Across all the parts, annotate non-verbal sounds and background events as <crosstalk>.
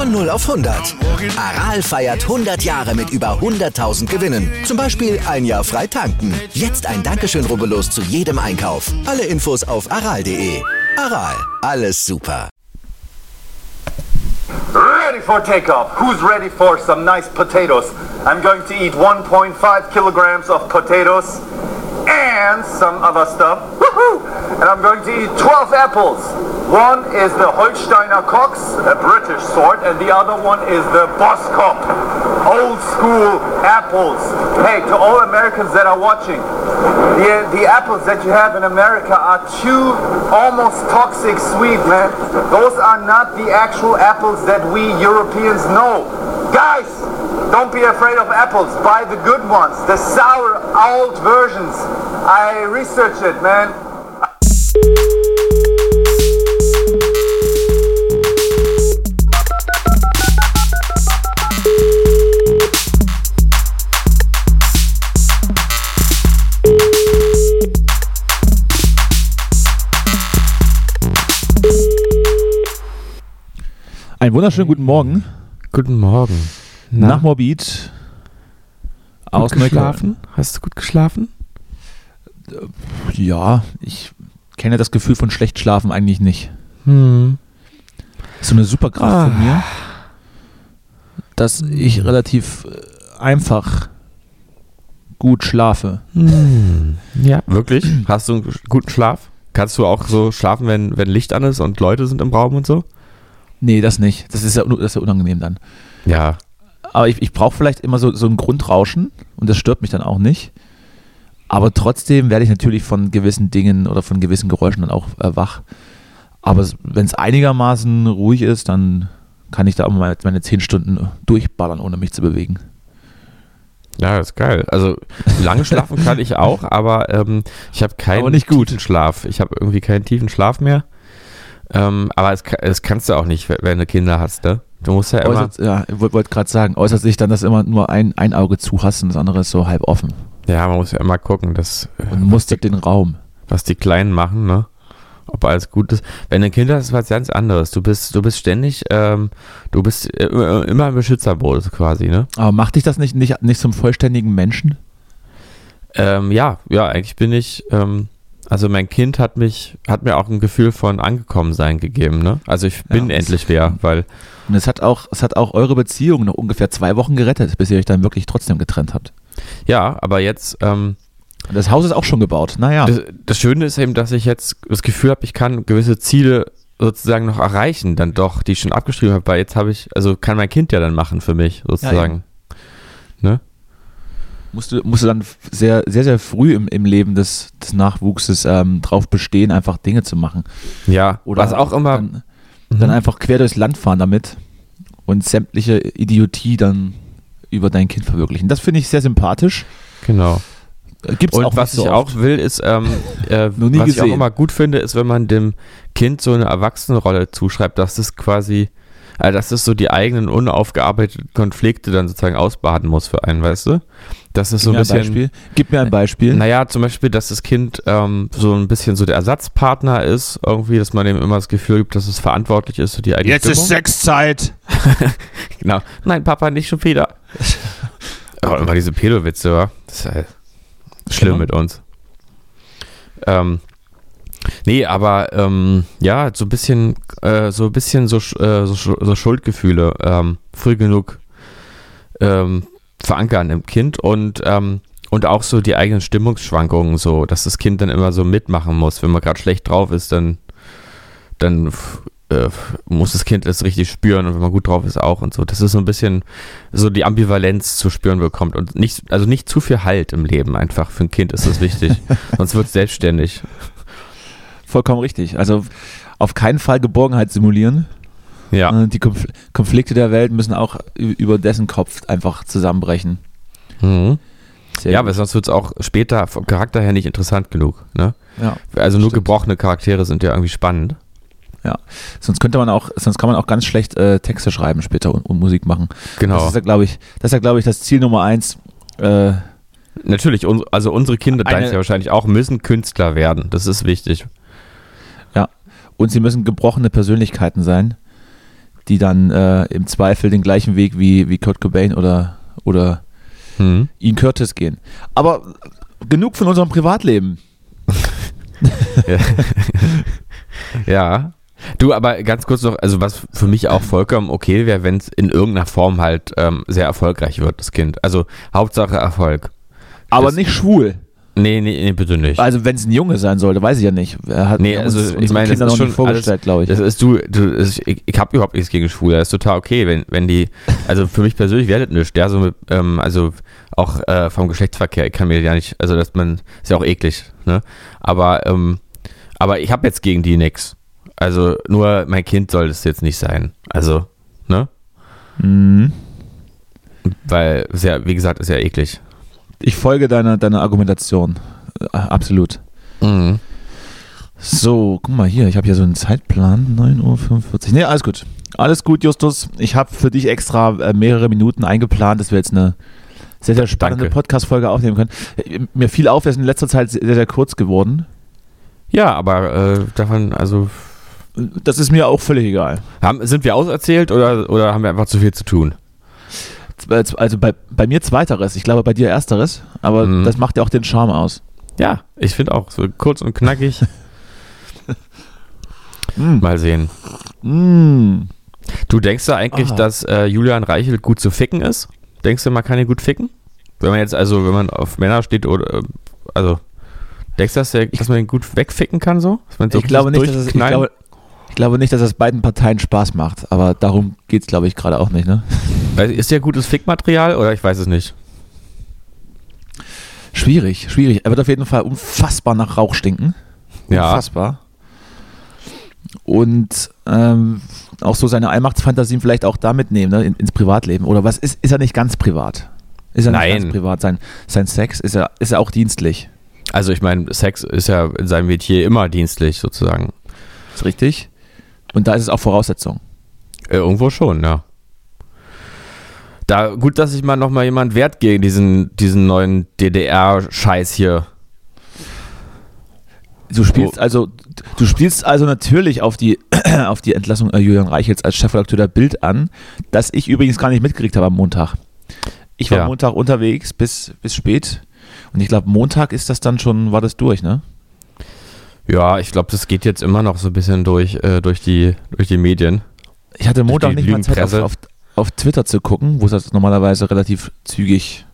Von 0 auf 100. Aral feiert 100 Jahre mit über 100.000 Gewinnen. Zum Beispiel ein Jahr frei tanken. Jetzt ein Dankeschön, rubbellos zu jedem Einkauf. Alle Infos auf aral.de. Aral, alles super. Ready for takeoff. Who's ready for some nice potatoes? I'm going to eat 1.5 kilograms of potatoes and some other stuff. And I'm going to eat 12 apples. One is the Holsteiner Cox, a British sort, and the other one is the Boskop, old school apples. Hey, to all Americans that are watching, the, the apples that you have in America are too almost toxic sweet, man. Those are not the actual apples that we Europeans know. Guys, don't be afraid of apples. Buy the good ones, the sour, old versions. I researched it, man. Einen wunderschönen guten Morgen. Guten Morgen. Nach Morbid. Aus gut geschlafen? Neukölln. Hast du gut geschlafen? Ja, ich kenne das Gefühl von schlecht schlafen eigentlich nicht. Hm. Das ist so eine Superkraft Ah. von mir, dass ich relativ äh, einfach gut schlafe. Hm. Ja. Wirklich? Hast du einen guten Schlaf? Kannst du auch so schlafen, wenn, wenn Licht an ist und Leute sind im Raum und so? Nee, das nicht. Das ist ja, das ist ja unangenehm dann. Ja. Aber ich, ich brauche vielleicht immer so, so ein Grundrauschen und das stört mich dann auch nicht. Aber trotzdem werde ich natürlich von gewissen Dingen oder von gewissen Geräuschen dann auch äh, wach. Aber wenn es einigermaßen ruhig ist, dann kann ich da auch mal meine zehn Stunden durchballern, ohne mich zu bewegen. Ja, ist geil. Also lange schlafen kann ich auch, aber ähm, ich habe keinen Aber nicht gut. tiefen Schlaf. Ich habe irgendwie keinen tiefen Schlaf mehr. Ähm, aber es, es kannst du auch nicht, wenn du Kinder hast, ne? Du musst ja immer. Äußert, ja, ich wollte wollt gerade sagen, äußert sich dann, dass immer nur ein, ein Auge zu hast und das andere ist so halb offen. Ja, man muss ja immer gucken, dass, äh, Und mustert den Raum. was die Kleinen machen, ne? Ob alles gut ist. Wenn du ein Kind hast, ist was ganz anderes. Du bist, du bist ständig, ähm, du bist äh, immer immer im Beschützermodus quasi, ne? Aber macht dich das nicht, nicht, nicht zum vollständigen Menschen? Ähm, ja, ja, eigentlich bin ich, ähm, also mein Kind hat mich, hat mir auch ein Gefühl von Angekommensein gegeben, ne? Also ich bin Ja, endlich wer, weil, Und es hat auch, es hat auch eure Beziehung noch ungefähr zwei Wochen gerettet, bis ihr euch dann wirklich trotzdem getrennt habt. ja, aber jetzt, ähm, Das Haus ist auch schon gebaut. Naja. das, das Schöne ist eben, dass ich jetzt das Gefühl habe, ich kann gewisse Ziele sozusagen noch erreichen, dann doch, die ich schon abgeschrieben habe, weil jetzt habe ich, also kann mein Kind ja dann machen für mich, sozusagen. ne? musst, du, musst du dann sehr, sehr, sehr früh im, im Leben des, des Nachwuchses ähm, drauf bestehen, einfach Dinge zu machen. Ja, Oder was auch immer, Dann, dann einfach quer durchs Land fahren damit und sämtliche Idiotie dann über dein Kind verwirklichen. Das finde ich sehr sympathisch. genau. Gibt es Und auch was so ich oft. auch will, ist, ähm, <laughs> äh, was ich auch gesehen. immer gut finde, ist, wenn man dem Kind so eine Erwachsenenrolle zuschreibt, dass es quasi, äh, dass es so die eigenen unaufgearbeiteten Konflikte dann sozusagen ausbaden muss für einen, weißt du? Das ist so Gib ein mir ein bisschen. Beispiel. Gib mir ein Beispiel. Naja, zum Beispiel, dass das Kind ähm, so ein bisschen so der Ersatzpartner ist, irgendwie, dass man ihm immer das Gefühl gibt, dass es verantwortlich ist für die eigene Jetzt Stimmung. ist Sexzeit. <laughs> Genau. Nein, Papa, nicht schon wieder. Aber <laughs> immer diese Pedowitze, wa? Das ist ja schlimm Genau. mit uns. Ähm, nee, aber ähm, ja, so ein bisschen, äh, so ein bisschen so, äh, so, so Schuldgefühle ähm, früh genug ähm, verankern im Kind und ähm, und auch so die eigenen Stimmungsschwankungen, so, dass das Kind dann immer so mitmachen muss. Wenn man gerade schlecht drauf ist, dann, dann äh, muss das Kind das richtig spüren und wenn man gut drauf ist auch und so. Das ist so ein bisschen so die Ambivalenz zu spüren bekommt und nicht, also nicht zu viel Halt im Leben einfach. Für ein Kind ist das wichtig. <laughs> Sonst wird es selbstständig. Vollkommen richtig. Also auf keinen Fall Geborgenheit simulieren. Ja. Äh, Die Konf Konflikte der Welt müssen auch über dessen Kopf einfach zusammenbrechen. Mhm. Sehr Ja, gut. weil sonst wird es auch später vom Charakter her nicht interessant genug. Ne? ja. Also nur Stimmt. gebrochene Charaktere sind ja irgendwie spannend. Sonst könnte man auch, sonst kann man auch ganz schlecht äh, Texte schreiben später und, und Musik machen. Genau. Das ist ja, glaube ich, das ist ja, glaube ich, das Ziel Nummer eins. Äh, Natürlich, uns, also unsere Kinder, denkst ja wahrscheinlich auch, müssen Künstler werden. Das ist wichtig. Und sie müssen gebrochene Persönlichkeiten sein, die dann äh, im Zweifel den gleichen Weg wie, wie Kurt Cobain oder, oder Hm. Ian Curtis gehen. Aber genug von unserem Privatleben. <laughs> Ja. Du, aber ganz kurz noch, also was für mich auch vollkommen okay wäre, wenn es in irgendeiner Form halt ähm, sehr erfolgreich wird, das Kind. Also Hauptsache Erfolg. Aber Das- nicht schwul. Nee, nee, nee bitte nicht. Also wenn es ein Junge sein sollte, weiß ich ja nicht. Er hat Nee, also ich meine, das ist schon vorgestellt, glaube ich. Das ist du, du das ist, ich, ich habe überhaupt nichts gegen Schwule. Das ist total okay, wenn, wenn die, also für mich persönlich wäre das nichts. Ja, so mit, ähm, also auch äh, vom Geschlechtsverkehr, ich kann mir ja nicht, also dass man, ist ja auch eklig, ne? Aber, ähm, aber ich habe jetzt gegen die nix. Also nur mein Kind soll das jetzt nicht sein. Also, ne? Mhm. Weil, ist ja, wie gesagt, ist ja eklig. Ich folge deiner, deiner Argumentation. Äh, absolut. Mhm. So, guck mal hier, ich habe hier so einen Zeitplan, 9.45 Uhr. Nee, alles gut. Alles gut, Justus. Ich habe für dich extra äh, mehrere Minuten eingeplant, dass wir jetzt eine sehr, sehr spannende. Podcast-Folge aufnehmen können. Äh, Mir fiel auf, wir sind in letzter Zeit sehr, sehr kurz geworden. Ja, aber äh, davon, also, Das ist mir auch völlig egal. haben, sind wir auserzählt oder, oder haben wir einfach zu viel zu tun? Z- Also bei, bei mir zweiteres, ich glaube bei dir ersteres, aber Mhm. das macht ja auch den Charme aus. Ja, ich finde auch so kurz und knackig. <laughs> Mal sehen. Mm. Du denkst du eigentlich, Ah. dass äh, Julian Reichelt gut zu ficken ist? Denkst du, man kann ihn gut ficken? Wenn man jetzt, also, wenn man auf Männer steht oder, äh, also, denkst du, dass, der, dass man ihn gut wegficken kann so? So Ich glaube, nicht, dass es, ich, glaube, glaube nicht, dass es beiden Parteien Spaß macht, aber darum geht es, glaube ich, gerade auch nicht. Ne? <laughs> Ist der gutes Fickmaterial oder ich weiß es nicht? Schwierig, schwierig. Er wird auf jeden Fall unfassbar nach Rauch stinken. Ja. Unfassbar. Und ähm, auch so seine Allmachtsfantasien vielleicht auch da mitnehmen, ne, in, ins Privatleben. Oder was ist, ist er nicht ganz privat? Ist er nicht Nein. ganz privat? Sein, sein Sex ist er, ist er auch dienstlich. Also, ich meine, Sex ist ja in seinem Metier immer dienstlich sozusagen. Ist richtig? Und da ist es auch Voraussetzung. Äh, irgendwo schon, ja. Da, gut, dass sich mal nochmal jemand wehrt gegen diesen, diesen neuen DDR-Scheiß hier. Du spielst Oh. also, du spielst also natürlich auf die, <clears throat> auf die Entlassung äh, Julian Reichels als Chefredakteur der Bild an, das ich übrigens gar nicht mitgekriegt habe am Montag. Ich war Ja. Montag unterwegs bis, bis spät und ich glaube, Montag ist das dann schon, war das durch, ne? Ja, ich glaube, das geht jetzt immer noch so ein bisschen durch, äh, durch, die, durch die Medien. Ich hatte Montag nicht mal Zeit auf, auf, auf Twitter zu gucken, wo das normalerweise relativ zügig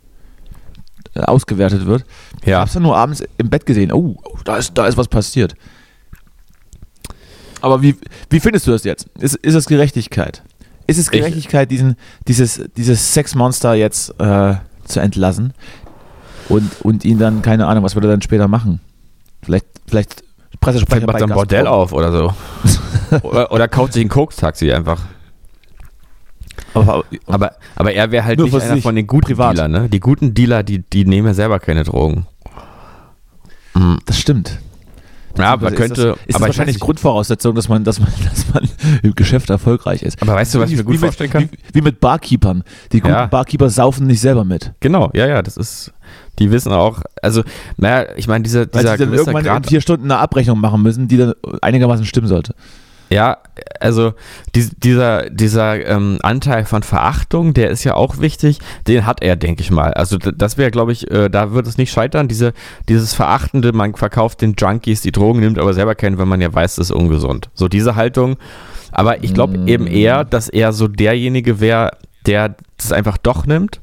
äh, ausgewertet wird. Ich Ja. habe es dann nur abends im Bett gesehen. Oh, da, ist, da ist was passiert. Aber wie, wie findest du das jetzt? Ist, ist es Gerechtigkeit? Ist es Ich- Gerechtigkeit, diesen, dieses, dieses Sexmonster jetzt äh, zu entlassen und, und ihn dann, keine Ahnung, was wird er dann später machen? Vielleicht, vielleicht Pressesprecher Vielleicht macht bei ein Gazprom. Bordell auf oder so. <laughs> oder, oder kauft sich ein Koks-Taxi einfach. Aber, Aber, aber er wäre halt Nur nicht einer von den guten privat. Dealern, ne? Die guten Dealer, die, die nehmen ja selber keine Drogen. Mhm. das stimmt. Ja, man ist könnte, das, ist aber das ich wahrscheinlich Grundvoraussetzung, dass man, dass man, <laughs> dass man im Geschäft erfolgreich ist. aber weißt du, was ich mir gut wie vorstellen mit, kann? Wie, wie mit Barkeepern. Die guten Ja. Barkeeper saufen nicht selber mit. Genau, ja, ja, das ist, die wissen auch, also, naja, ich meine, dieser, Weil dieser sie dann gewisse irgendwann in Grad, vier Stunden eine Abrechnung machen müssen, die dann einigermaßen stimmen sollte. Ja, also, dies, dieser, dieser ähm, Anteil von Verachtung, der ist ja auch wichtig, den hat er, denke ich mal. Also, das wäre, glaube ich, äh, da wird es nicht scheitern, diese, dieses Verachtende, man verkauft den Junkies die Drogen, nimmt aber selber keinen, wenn man ja weiß, das ist ungesund. So diese Haltung. Aber ich glaube Mm. eben eher, dass er so derjenige wäre, der das einfach doch nimmt.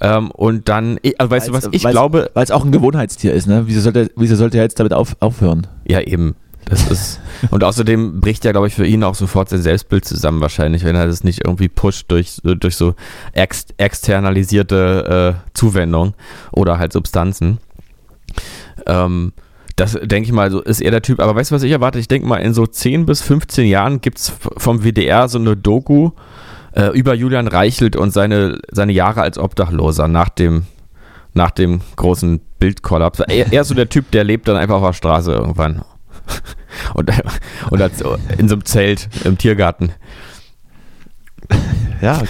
Ähm, und dann, ich- also weißt du was, ich glaube, Weil es auch ein Gewohnheitstier ist, ne? Wieso sollte, wieso sollte er jetzt damit auf, aufhören? Ja, eben. Das ist. Und außerdem bricht ja, glaube ich, für ihn auch sofort sein Selbstbild zusammen, wahrscheinlich, wenn er das nicht irgendwie pusht durch, durch so ex externalisierte äh, Zuwendung oder halt Substanzen. Ähm, Das denke ich mal, so ist er der Typ. Aber weißt du, was ich erwarte? Ich denke mal, in so 10 bis 15 Jahren gibt es vom WDR so eine Doku äh, über Julian Reichelt und seine, seine Jahre als Obdachloser nach dem, nach dem großen Bildkollaps. Er, er ist so der Typ, der lebt dann einfach auf der Straße irgendwann. <laughs> Und, und als, in so einem Zelt im Tiergarten. Ja,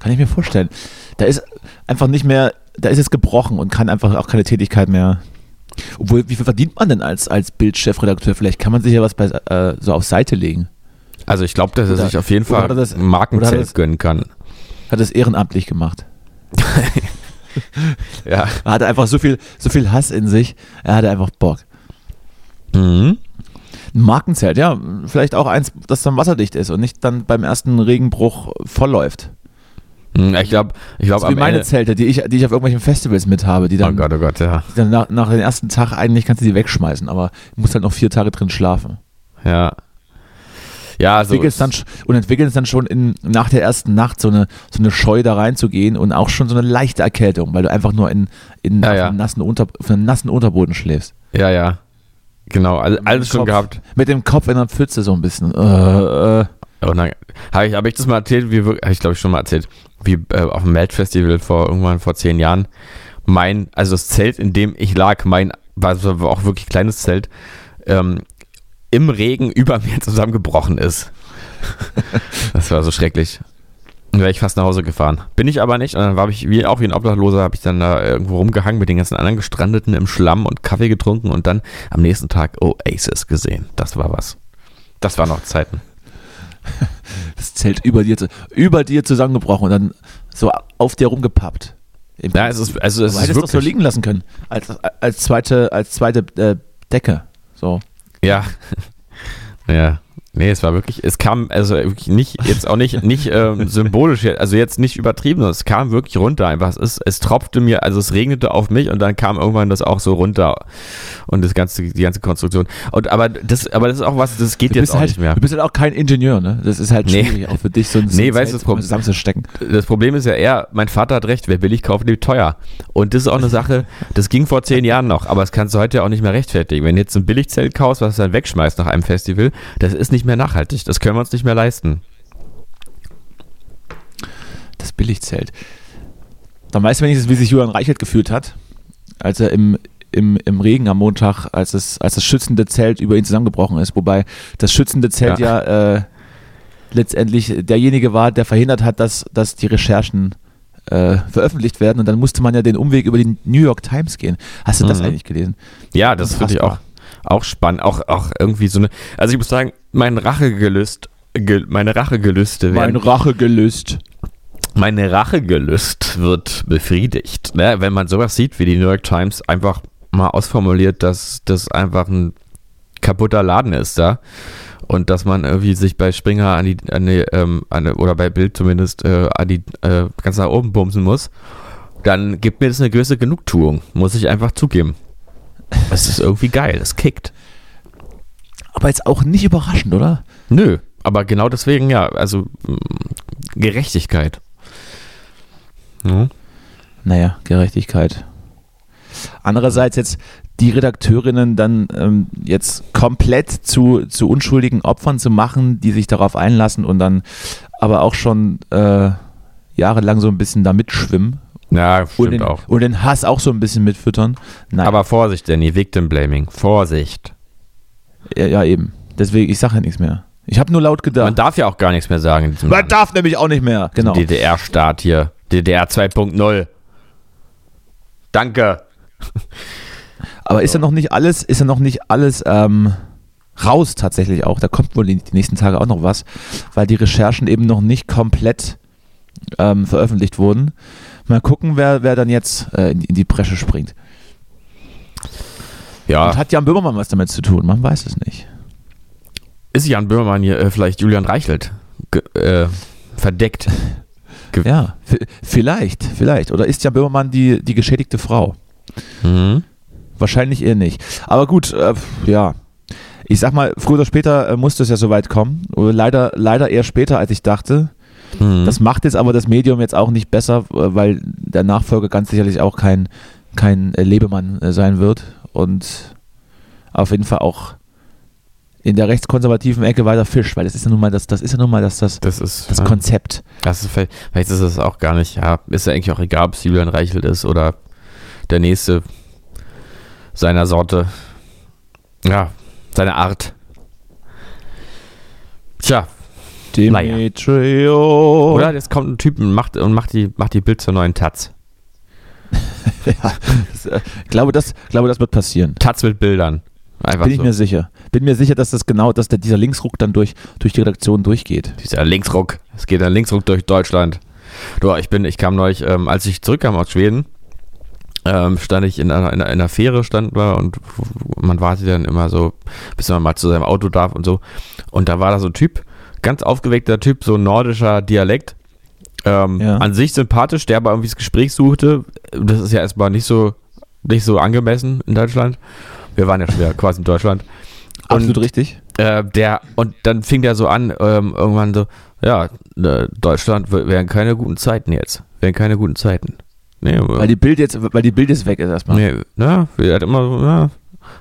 kann ich mir vorstellen. Da ist einfach nicht mehr, da ist es gebrochen und kann einfach auch keine Tätigkeit mehr. Obwohl, wie viel verdient man denn als, als Bildchefredakteur? Vielleicht kann man sich ja was bei, äh, so auf Seite legen. Also ich glaube, dass er Oder- sich auf jeden Fall das- ein Markenzelt das- gönnen kann. Hat es ehrenamtlich gemacht. <laughs> Ja. Er hatte einfach so viel, so viel Hass in sich. Er hatte einfach Bock. Mhm. Ein Markenzelt, ja, vielleicht auch eins, das dann wasserdicht ist und nicht dann beim ersten Regenbruch vollläuft. Hm, Ich glaube, ich glaube So wie meine Ende. Zelte, die ich, die ich auf irgendwelchen Festivals mit habe, die Oh dann, Gott, oh Gott, ja. dann nach, nach dem ersten Tag eigentlich kannst du die wegschmeißen, aber du musst halt noch vier Tage drin schlafen. Ja. Ja, also. entwickelst dann, und entwickelst dann schon in, nach der ersten Nacht so eine, so eine Scheu da reinzugehen und auch schon so eine leichte Erkältung, weil du einfach nur in, in Ja, ja. Nassen Unter, auf einem nassen Unterboden schläfst. Ja, ja. Genau, all, alles schon Kopf, gehabt. Mit dem Kopf in der Pfütze so ein bisschen. Äh, äh. Und dann habe ich, hab ich das mal erzählt, wie habe ich glaube ich schon mal erzählt, wie äh, auf dem Melt-Festival vor irgendwann vor zehn Jahren mein, also das Zelt, in dem ich lag, mein, war war auch wirklich kleines Zelt, ähm, im Regen <laughs> über mir zusammengebrochen ist. das war so schrecklich. Dann wäre ich fast nach Hause gefahren. Bin ich aber nicht. Und dann war ich wie, auch wie ein Obdachloser, habe ich dann da irgendwo rumgehangen mit den ganzen anderen Gestrandeten im Schlamm und Kaffee getrunken und dann am nächsten Tag Oasis gesehen. Das war was. Das waren noch Zeiten. <laughs> das Zelt über dir, über dir zusammengebrochen und dann so auf dir rumgepappt. Ja, es ist, also es Aber ist hättest doch so wirklich, liegen lassen können. Als, als zweite, als zweite äh, Decke. So. ja, <laughs> ja, nee, es war wirklich, es kam, also wirklich nicht, jetzt auch nicht, nicht ähm, symbolisch, also jetzt nicht übertrieben, sondern es kam wirklich runter einfach, es ist, es tropfte mir, also es regnete auf mich und dann kam irgendwann das auch so runter und das ganze, die ganze Konstruktion und aber das, aber das ist auch was, das geht jetzt auch halt, nicht mehr. du bist halt auch kein Ingenieur, ne? Das ist halt Nee. schwierig, auch für dich so ein, Nee, weißt du, das Problem- zusammenzustecken. Das Problem ist ja eher, mein Vater hat recht, wer billig kauft, lebt teuer. Und das ist auch eine Sache, das ging vor zehn Jahren noch, aber das kannst du heute ja auch nicht mehr rechtfertigen. Wenn du jetzt ein Billigzelt kaufst, was du dann wegschmeißt nach einem Festival, das ist nicht mehr nachhaltig. Das können wir uns nicht mehr leisten. Das Billigzelt. Dann weißt du wenigstens, wie sich Julian Reichelt gefühlt hat, als er im, im, im Regen am Montag, als, es, als das schützende Zelt über ihn zusammengebrochen ist. Wobei das schützende Zelt ja, äh, letztendlich derjenige war, der verhindert hat, dass, dass die Recherchen äh, veröffentlicht werden. Und dann musste man ja den Umweg über die New York Times gehen. Hast du das Mhm. eigentlich gelesen? Ja, das finde ich auch. Auch spannend. Auch, auch irgendwie so eine, also ich muss sagen, mein Rachegelüst, ge, meine Rachegelüste werden, Mein Rache gelöst. meine Rachegelüst wird befriedigt. Ne? Wenn man sowas sieht, wie die New York Times einfach mal ausformuliert, dass das einfach ein kaputter Laden ist da und dass man irgendwie sich bei Springer an die, an die, ähm, an, oder bei Bild zumindest äh, an die äh, ganz nach oben bumsen muss, dann gibt mir das eine gewisse Genugtuung, muss ich einfach zugeben. Es ist irgendwie geil, es kickt. Aber jetzt auch nicht überraschend, oder? Nö, aber genau deswegen ja, also mm, Gerechtigkeit. Ja. Naja, Gerechtigkeit. Andererseits jetzt die Redakteurinnen dann ähm, jetzt komplett zu, zu unschuldigen Opfern zu machen, die sich darauf einlassen und dann aber auch schon äh, jahrelang so ein bisschen da mitschwimmen Ja, und stimmt den, auch. und den Hass auch so ein bisschen mitfüttern. Nein, Aber Vorsicht, Danny, Victim Blaming. Vorsicht. ja, ja eben. Deswegen, ich sage ja nichts mehr. Ich habe nur laut Man gedacht. darf ja auch gar nichts mehr sagen Man Land. darf nämlich auch nicht mehr. Genau. DDR-Staat hier. DDR 2.0. Danke. Aber ist ja noch nicht alles, ist ja noch nicht alles ähm, raus tatsächlich auch. Da kommt wohl die, die nächsten Tage auch noch was, weil die Recherchen eben noch nicht komplett ähm, veröffentlicht wurden. Mal gucken, wer, wer dann jetzt äh, in, in die Bresche springt. Ja, Und hat Jan Böhmermann was damit zu tun? Man weiß es nicht. ist Jan Böhmermann hier äh, vielleicht Julian Reichelt äh, verdeckt? Ge Ja, vielleicht, vielleicht. Oder ist Jan Böhmermann die, die geschädigte Frau? Mhm. Wahrscheinlich eher nicht. Aber gut, äh, ja. Ich sag mal, früher oder später äh, musste es ja soweit kommen. Leider, leider eher später, als ich dachte. Mhm. Das macht jetzt aber das Medium jetzt auch nicht besser, äh, weil der Nachfolger ganz sicherlich auch kein, kein äh, Lebemann äh, sein wird. Und auf jeden Fall auch in der rechtskonservativen Ecke weiter fischt, weil das ist ja nun mal das, das ist ja nun mal das, das, Das ist, das ja, Konzept. das ist vielleicht, vielleicht ist es auch gar nicht, ja, ist ja eigentlich auch egal, ob es Julian Reichelt ist oder der nächste seiner Sorte. Ja, seine Art. Tja, Demetrio. oder jetzt kommt ein Typ und macht, und macht die, macht die Bild zur neuen Taz. <laughs> Ja, das, äh, glaube, das, glaube, das wird passieren. Taz mit Bildern. Einfach Bin ich so. mir sicher. Bin mir sicher, dass das genau, dass der, dieser Linksruck dann durch, durch die Redaktion durchgeht. Dieser Linksruck. Es geht ein Linksruck durch Deutschland. Du, ich bin, ich kam neulich, ähm, als ich zurückkam aus Schweden, ähm, stand ich in einer, in einer, in einer Fähre, stand da und man wartet dann immer so, bis man mal zu seinem Auto darf und so. Und da war da so ein Typ, ganz aufgeweckter Typ, so nordischer Dialekt. Ähm, Ja. An sich sympathisch, der aber irgendwie das Gespräch suchte. Das ist ja erstmal nicht so, nicht so angemessen in Deutschland. Wir waren ja schon wieder quasi in Deutschland. Absolut richtig. Äh, der, und dann fing der so an, ähm, irgendwann so, ja, äh, Deutschland wären keine guten Zeiten jetzt. Wären keine guten Zeiten. Nee, Weil die Bild jetzt, weil die Bild jetzt weg ist erstmal. nee, na, er hat immer so, ja,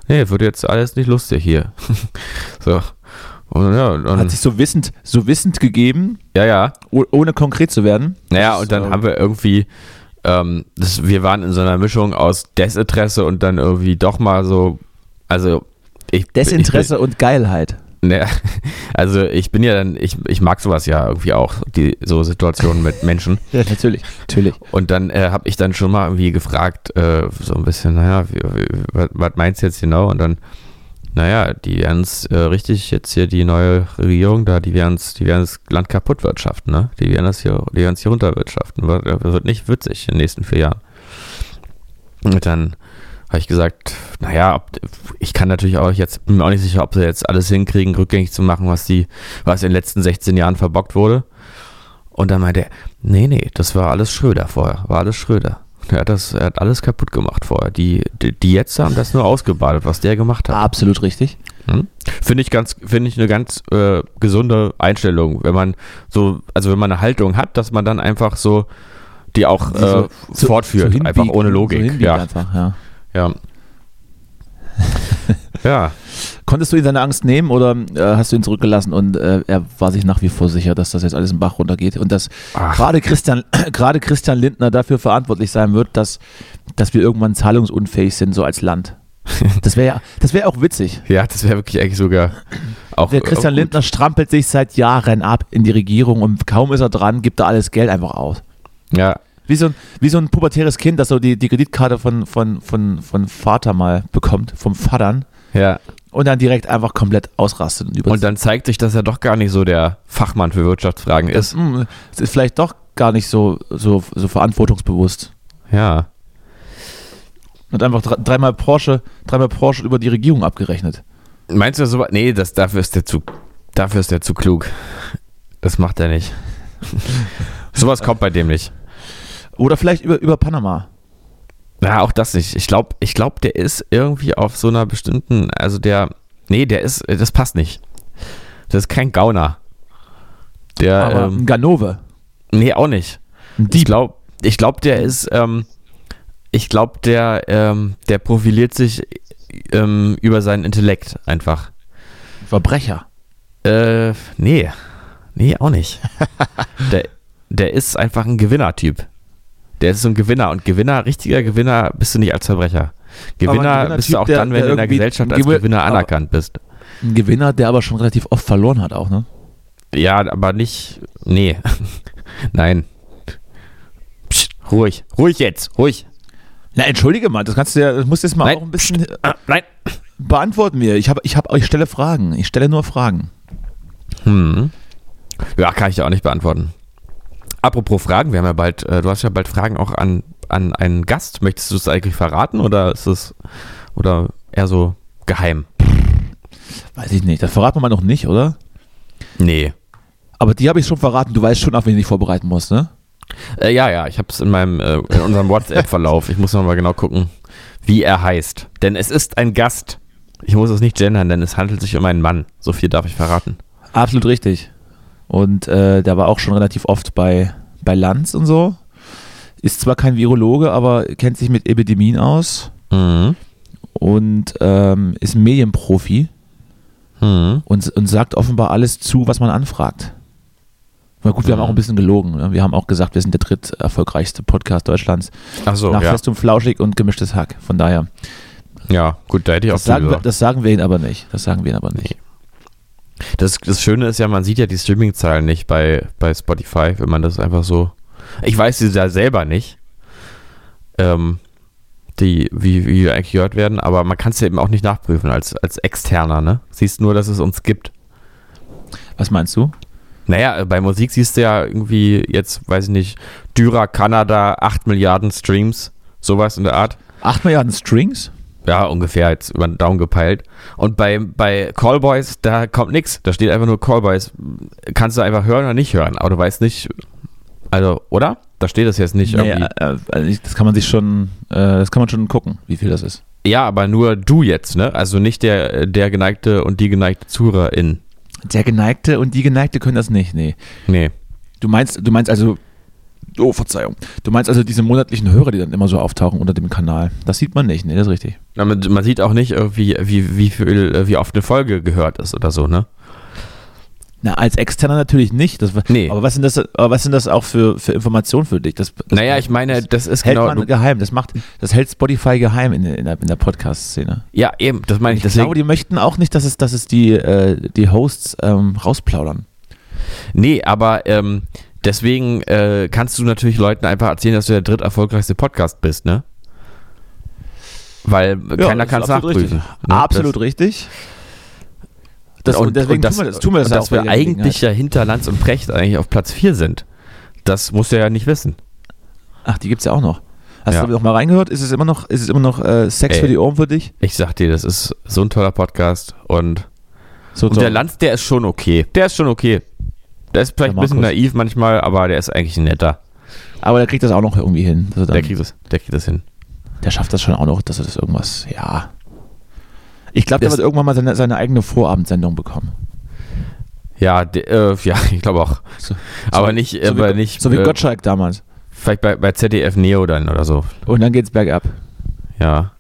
nee, wird jetzt alles nicht lustig hier. <laughs> so. Und ja, und, Hat sich so wissend, so wissend gegeben, ja, ja. oh- ohne konkret zu werden. Naja, und dann So. haben wir irgendwie, ähm, das, wir waren in so einer Mischung aus Desinteresse und dann irgendwie doch mal so, also ich, Desinteresse und Geilheit. <laughs> Ich, ne, also ich bin ja dann, ich, ich mag sowas ja irgendwie auch, die so Situationen mit <laughs> Menschen. Ja, natürlich. Natürlich. Und dann äh, habe ich dann schon mal irgendwie gefragt, äh, so ein bisschen, naja, was meinst du jetzt genau? Und dann, naja, die werden es äh, richtig jetzt hier die neue Regierung da, die werden die werden das Land kaputt wirtschaften, ne? Die werden das hier, die werden es hier runterwirtschaften. Wird, wird nicht witzig in den nächsten vier Jahren. Und dann habe ich gesagt, naja, ob, ich kann natürlich auch jetzt, bin mir auch nicht sicher, ob sie jetzt alles hinkriegen, rückgängig zu machen, was die, was in den letzten 16 Jahren verbockt wurde. Und dann meinte er, nee, nee, das war alles Schröder vorher, war alles Schröder. Er hat, das, er hat alles kaputt gemacht vorher. Die, die, die jetzt haben das nur ausgebadet, was der gemacht hat. Absolut richtig. Hm? Finde ich ganz, finde ich eine ganz äh, gesunde Einstellung, wenn man so, also wenn man eine Haltung hat, dass man dann einfach so die auch Die äh, so- fortführt, so einfach ohne Logik. ja, Einfach, ja. ja. <laughs> ja, Konntest du ihn seine Angst nehmen oder äh, hast du ihn zurückgelassen und äh, er war sich nach wie vor sicher, dass das jetzt alles im Bach runtergeht und dass gerade Christian, <clears throat> gerade Christian Lindner dafür verantwortlich sein wird, dass, dass wir irgendwann zahlungsunfähig sind, so als Land. Das wäre ja, das wäre auch witzig. ja, das wäre wirklich eigentlich sogar auch. Der Christian auch. Lindner strampelt sich seit Jahren ab in die Regierung und kaum ist er dran, gibt er alles Geld einfach aus. Ja, Wie so ein, wie so ein pubertäres Kind, das so die, die Kreditkarte von, von, von, von Vater mal bekommt, vom Vatern, ja. Und dann direkt einfach komplett ausrastet. Und, Und dann zeigt sich, dass er doch gar nicht so der Fachmann für Wirtschaftsfragen ist. Hm, es ist vielleicht doch gar nicht so, so, so verantwortungsbewusst. Ja. Und einfach dre- dreimal Porsche, dreimal Porsche über die Regierung abgerechnet. Meinst du so? Nee, das, dafür, ist der zu, dafür ist der zu klug. Das macht er nicht. <laughs> Sowas kommt bei dem nicht. Oder vielleicht über, über Panama. Na, auch das nicht. Ich glaube, ich glaub, der ist irgendwie auf so einer bestimmten, also der, nee, der ist, das passt nicht. Das ist kein Gauner. Der, Aber ein ähm, Ganove. nee, auch nicht. Ein Ich Dieb. glaube, ich glaub, der ist, ähm, ich glaube, der, ähm, der profiliert sich ähm, über seinen Intellekt einfach. Verbrecher. Äh, nee. Nee, auch nicht. <laughs> der, der ist einfach ein Gewinnertyp. Der ist so ein Gewinner und Gewinner, richtiger Gewinner bist du nicht als Verbrecher. Gewinner ein bist du auch der- dann, wenn du in der Gesellschaft als Gewin- Gewinner anerkannt bist. Ein Gewinner, der aber schon relativ oft verloren hat auch, ne? Ja, aber nicht. Nee. <laughs> Nein. Psst, ruhig. Ruhig jetzt. Ruhig. Na, entschuldige mal, das kannst du ja, das musst du jetzt mal Nein. auch ein bisschen äh, Ah, nein. beantworten mir. Ich habe, ich habe, ich stelle Fragen. Ich stelle nur Fragen. Hm. Ja, kann ich ja auch nicht beantworten. Apropos Fragen, wir haben ja bald, äh, du hast ja bald Fragen auch an, an einen Gast. Möchtest du es eigentlich verraten oder ist es oder eher so geheim? Weiß ich nicht. Das verraten wir mal noch nicht, oder? Nee. Aber die habe ich schon verraten. Du weißt schon, auf wen ich dich vorbereiten muss, ne? Äh, ja, ja, ich habe es in meinem äh, in unserem WhatsApp-Verlauf. Ich muss noch mal genau gucken, wie er heißt. Denn es ist ein Gast. Ich muss es nicht gendern, denn es handelt sich um einen Mann. So viel darf ich verraten. Absolut richtig. Und äh, der war auch schon relativ oft bei, bei Lanz und so. Ist zwar kein Virologe, aber kennt sich mit Epidemien aus. Mhm. und ähm, ist Medienprofi Hm. und, und sagt offenbar alles zu, was man anfragt. Na gut, wir haben auch ein bisschen gelogen. ne? Wir haben auch gesagt, wir sind der dritt erfolgreichste Podcast Deutschlands. Ach so, nach ja. Fest und Flauschig und gemischtes Hack. Von daher. Ja, gut, da hätte ich auch Das sagen, wir, das sagen wir ihnen aber nicht. Das sagen wir ihnen aber nicht. Das, das Schöne ist ja, man sieht ja die Streaming-Zahlen nicht bei, bei Spotify, wenn man das einfach so. Ich weiß sie ja selber nicht, ähm, die, wie, wie die eigentlich gehört werden, aber man kann es ja eben auch nicht nachprüfen als, als Externer, ne? Siehst nur, dass es uns gibt. Was meinst du? Naja, bei Musik siehst du ja irgendwie jetzt, weiß ich nicht, Dürer, Kanada, 8 Milliarden Streams, sowas in der Art. 8 Milliarden Strings? Ja, ungefähr jetzt über den Daumen gepeilt. Und bei, bei Callboys, da kommt nichts. Da steht einfach nur Callboys. Kannst du einfach hören oder nicht hören. Aber du weißt nicht, also, oder? Da steht es jetzt nicht Naja, irgendwie. äh, also ich- das kann man sich schon, äh, das kann man schon gucken, wie viel das ist. Ja, aber nur du jetzt, ne? Also nicht der, der geneigte und die geneigte Zuhörerin. Der Geneigte und die Geneigte können das nicht, nee. Nee. Du meinst, du meinst also, oh, Verzeihung. Du meinst also diese monatlichen Hörer, die dann immer so auftauchen unter dem Kanal. Das sieht man nicht, nee, das ist richtig. Na, Man, sieht auch nicht irgendwie, wie, wie viel, äh, wie oft eine Folge gehört ist oder so, ne? Na, als Externer natürlich nicht. Das, Nee. Aber was sind das, aber was sind das auch für, für Informationen für dich? Das, das Naja, ich meine, das ist hält genau. man geheim. Das macht, das hält Spotify geheim in, der- in der, in der Podcast-Szene. ja, eben, das meine ich. Ich Deswegen, glaube, die möchten auch nicht, dass es, dass es die, äh, die Hosts ähm, rausplaudern. Nee, aber ähm, deswegen äh, kannst du natürlich Leuten einfach erzählen, dass du der dritt erfolgreichste Podcast bist, ne? Weil keiner das kann es nachprüfen. Richtig. ne? Absolut richtig. Das, und, deswegen und das, tun wir das, tun wir das, dass wir eigentlich Gelegenheit. ja hinter Lanz und Precht eigentlich auf Platz 4 sind. Das musst du ja nicht wissen. Ach, die gibt's ja auch noch. Hast Ja. du noch mal reingehört? Ist es immer noch, ist es immer noch äh, Sex Ey. für die Ohren für dich? Ich sag dir, das ist so ein toller Podcast und, So, und der Lanz, der ist schon okay. Der ist schon okay. Der ist vielleicht Der ein bisschen naiv manchmal, aber der ist eigentlich ein netter. Aber der kriegt das auch noch irgendwie hin. Der kriegt das, der kriegt das hin. der schafft das schon auch noch, dass er das irgendwas, ja. Ich glaube, der wird irgendwann mal seine, seine eigene Vorabendsendung bekommen. Ja, de, äh, <laughs> ja, ich glaube auch. So, aber so, nicht, so aber wie, nicht. So wie äh, Gottschalk damals. Vielleicht bei, bei ZDF Neo dann oder so. Und dann geht's bergab. Ja.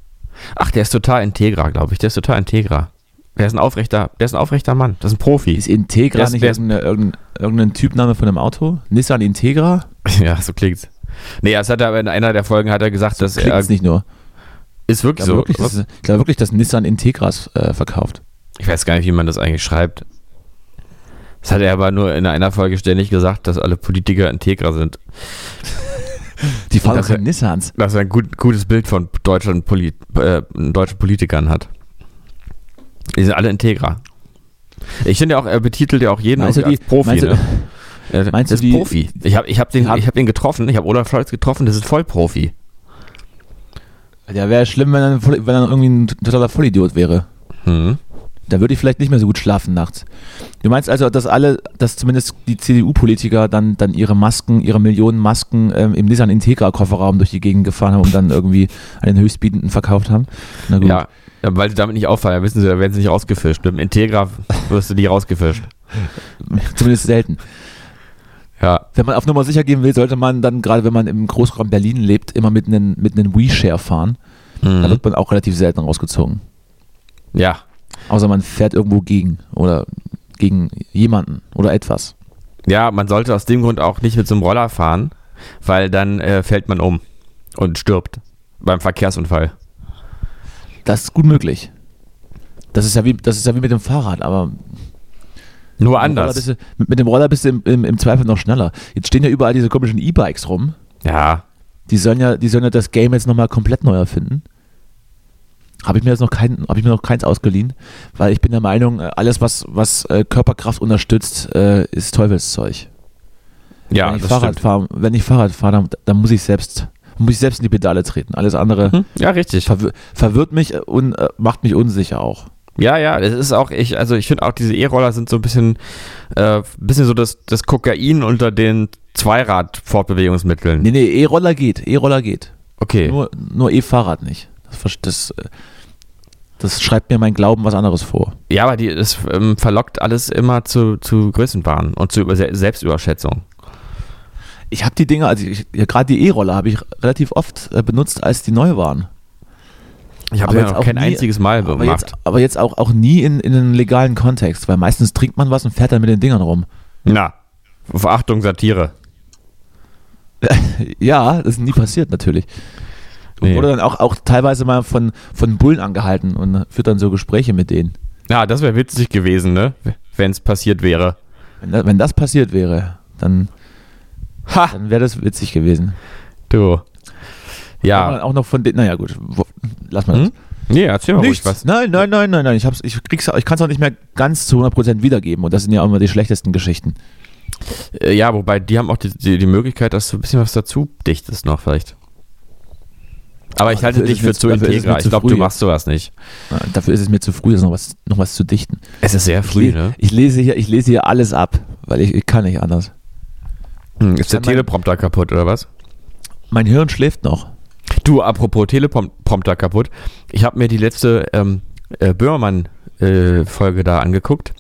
Ach, der ist total integra, glaube ich. Der ist total integra. Der ist ein aufrechter, der ist ein aufrechter Mann. Das ist ein Profi. Ist Integra Der ist- nicht der irgendein, irgendein Typname von einem Auto? Nissan Integra? <laughs> ja, so klingt's. Nee, das hat er aber in einer der Folgen hat er gesagt, dass er Klingt's nicht nur. ist Ich wirklich glaube so. wirklich, dass, ich glaube wirklich, dass Nissan Integras äh, verkauft. Ich weiß gar nicht, wie man das eigentlich schreibt. Das hat er aber nur in einer Folge ständig gesagt, dass alle Politiker integra sind. <laughs> Die fahren keine Nissans. Dass er ein gut, gutes Bild von Deutschland, Poli äh, deutschen Politikern hat. Die sind alle integra. Ich finde ja auch, er betitelt ja auch jeden Meinst du irgendwie die- als Profi. meinst du- ne? Er meinst ist du die- Profi. Ich habe ich hab den, Hab- ich hab den getroffen, ich habe Olaf Scholz getroffen, das ist voll Profi. Der wäre schlimm, wenn er, wenn er irgendwie ein totaler Vollidiot wäre. Hm. Da würde ich vielleicht nicht mehr so gut schlafen nachts. Du meinst also, dass alle, dass zumindest die CDU-Politiker dann, dann ihre Masken, ihre Millionen Masken ähm, im Nissan Integra-Kofferraum durch die Gegend gefahren haben und dann irgendwie an den Höchstbietenden verkauft haben? Na gut. Ja, weil sie damit nicht auffallen, wissen sie, da werden sie nicht rausgefischt. Mit dem Integra wirst du nie rausgefischt. <laughs> Zumindest selten. Ja, Wenn man auf Nummer sicher gehen will, sollte man dann, gerade wenn man im Großraum Berlin lebt, immer mit einem mit einem WeShare fahren. Da mhm. wird man auch relativ selten rausgezogen. ja, Außer man fährt irgendwo gegen oder gegen jemanden oder etwas. ja, man sollte aus dem Grund auch nicht mit so einem Roller fahren, weil dann äh, fällt man um und stirbt beim Verkehrsunfall. Das ist gut möglich. Das ist ja wie, das ist ja wie mit dem Fahrrad, aber Nur mit dem Roller anders. du, mit, mit dem Roller bist du im, im, im Zweifel noch schneller. Jetzt stehen ja überall diese komischen E-Bikes rum. Ja, Die sollen ja, die sollen ja das Game jetzt nochmal komplett neu erfinden. Habe ich mir jetzt noch kein, habe ich mir noch keins ausgeliehen, weil ich bin der Meinung, äh, alles was, was äh, Körperkraft unterstützt, äh, ist Teufelszeug. ja, wenn ich das Fahrrad fahre, wenn ich Fahrrad fahre, dann, dann muss ich selbst, muss ich selbst in die Pedale treten. Alles andere Hm? Ja, richtig. verwir verwirrt mich und macht mich unsicher auch. Ja, ja, das ist auch, ich, also ich finde auch, diese E-Roller sind so ein bisschen, äh, bisschen so das, das Kokain unter den Zweirad-Fortbewegungsmitteln. Nee, nee, E-Roller geht, E-Roller geht. Okay. Nur, nur E-Fahrrad nicht. Das, das, das schreibt mir mein Glauben was anderes vor. Ja, aber die, das ähm, verlockt alles immer zu, zu Größenwahn und zu über Se Selbstüberschätzung. Ich habe die Dinger, also ja, gerade die E-Roller habe ich relativ oft äh, benutzt, als die neu waren. Ich habe ja auch kein nie- einziges Mal Aber gemacht. jetzt, aber jetzt auch, auch nie in, in einem legalen Kontext, weil meistens trinkt man was und fährt dann mit den Dingern rum. Na, Verachtung, Satire. <laughs> Ja, das ist nie passiert natürlich. Und Nee. wurde dann auch, auch teilweise mal von, von Bullen angehalten und führt dann so Gespräche mit denen. Ja, das wäre witzig gewesen, ne? Wenn es passiert wäre. Wenn, da, wenn das passiert wäre, dann, Ha! dann wäre das witzig gewesen. Du. Ja. auch noch von den, naja gut, lass mal das. Hm? Nee, erzähl mal ruhig Nichts. was. Nein, nein, nein, nein, nein. Ich, hab's, ich, krieg's, ich kann es auch nicht mehr ganz zu 100% wiedergeben. Und das sind ja auch immer die schlechtesten Geschichten. Äh, Ja, wobei die haben auch die, die, die Möglichkeit, dass du ein bisschen was dazu dichtest noch vielleicht. Aber ich halte dich für zu mir Ich zu glaube, früh. du machst sowas nicht. Ja, Dafür ist es mir zu früh, noch was, noch was zu dichten. Es ist sehr Ich, le- ich, lese hier, ich lese hier alles ab, weil ich, ich kann nicht anders. Hm, ist der Teleprompter kaputt oder was? Mein Hirn schläft noch. Du, apropos Teleprompter kaputt. Ich habe mir die letzte ähm, äh, Böhmermann-Folge da angeguckt.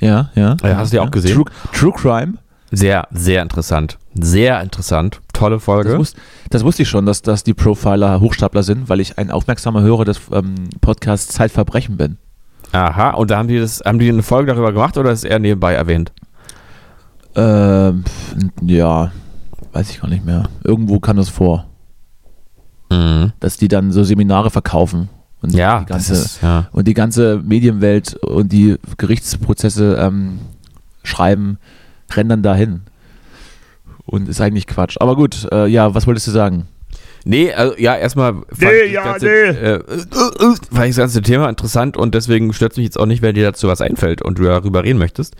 Ja, ja. Ja, hast du die auch gesehen? True, True Crime. Sehr, sehr interessant. Sehr interessant. Tolle Das, Folge. wus, das wusste ich schon, dass, dass die Profiler Hochstapler sind, weil ich ein aufmerksamer Hörer des ähm, Podcasts Zeitverbrechen bin. Aha, und da haben die das, haben die eine Folge darüber gemacht oder ist er nebenbei erwähnt? Ähm, ja, weiß ich gar nicht mehr. Irgendwo kam das vor, Mhm. dass die dann so Seminare verkaufen. Und Ja, die das ganze, ist, ja. und die ganze Medienwelt und die Gerichtsprozesse ähm, schreiben, rennen dann dahin. Und ist eigentlich Quatsch. Aber gut, äh, ja, was wolltest du sagen? Nee, also, ja, erstmal fand Nee, ich ja, das ganze, nee. äh, äh, fand ich das ganze Thema interessant und deswegen stört mich jetzt auch nicht, wenn dir dazu was einfällt und du darüber reden möchtest.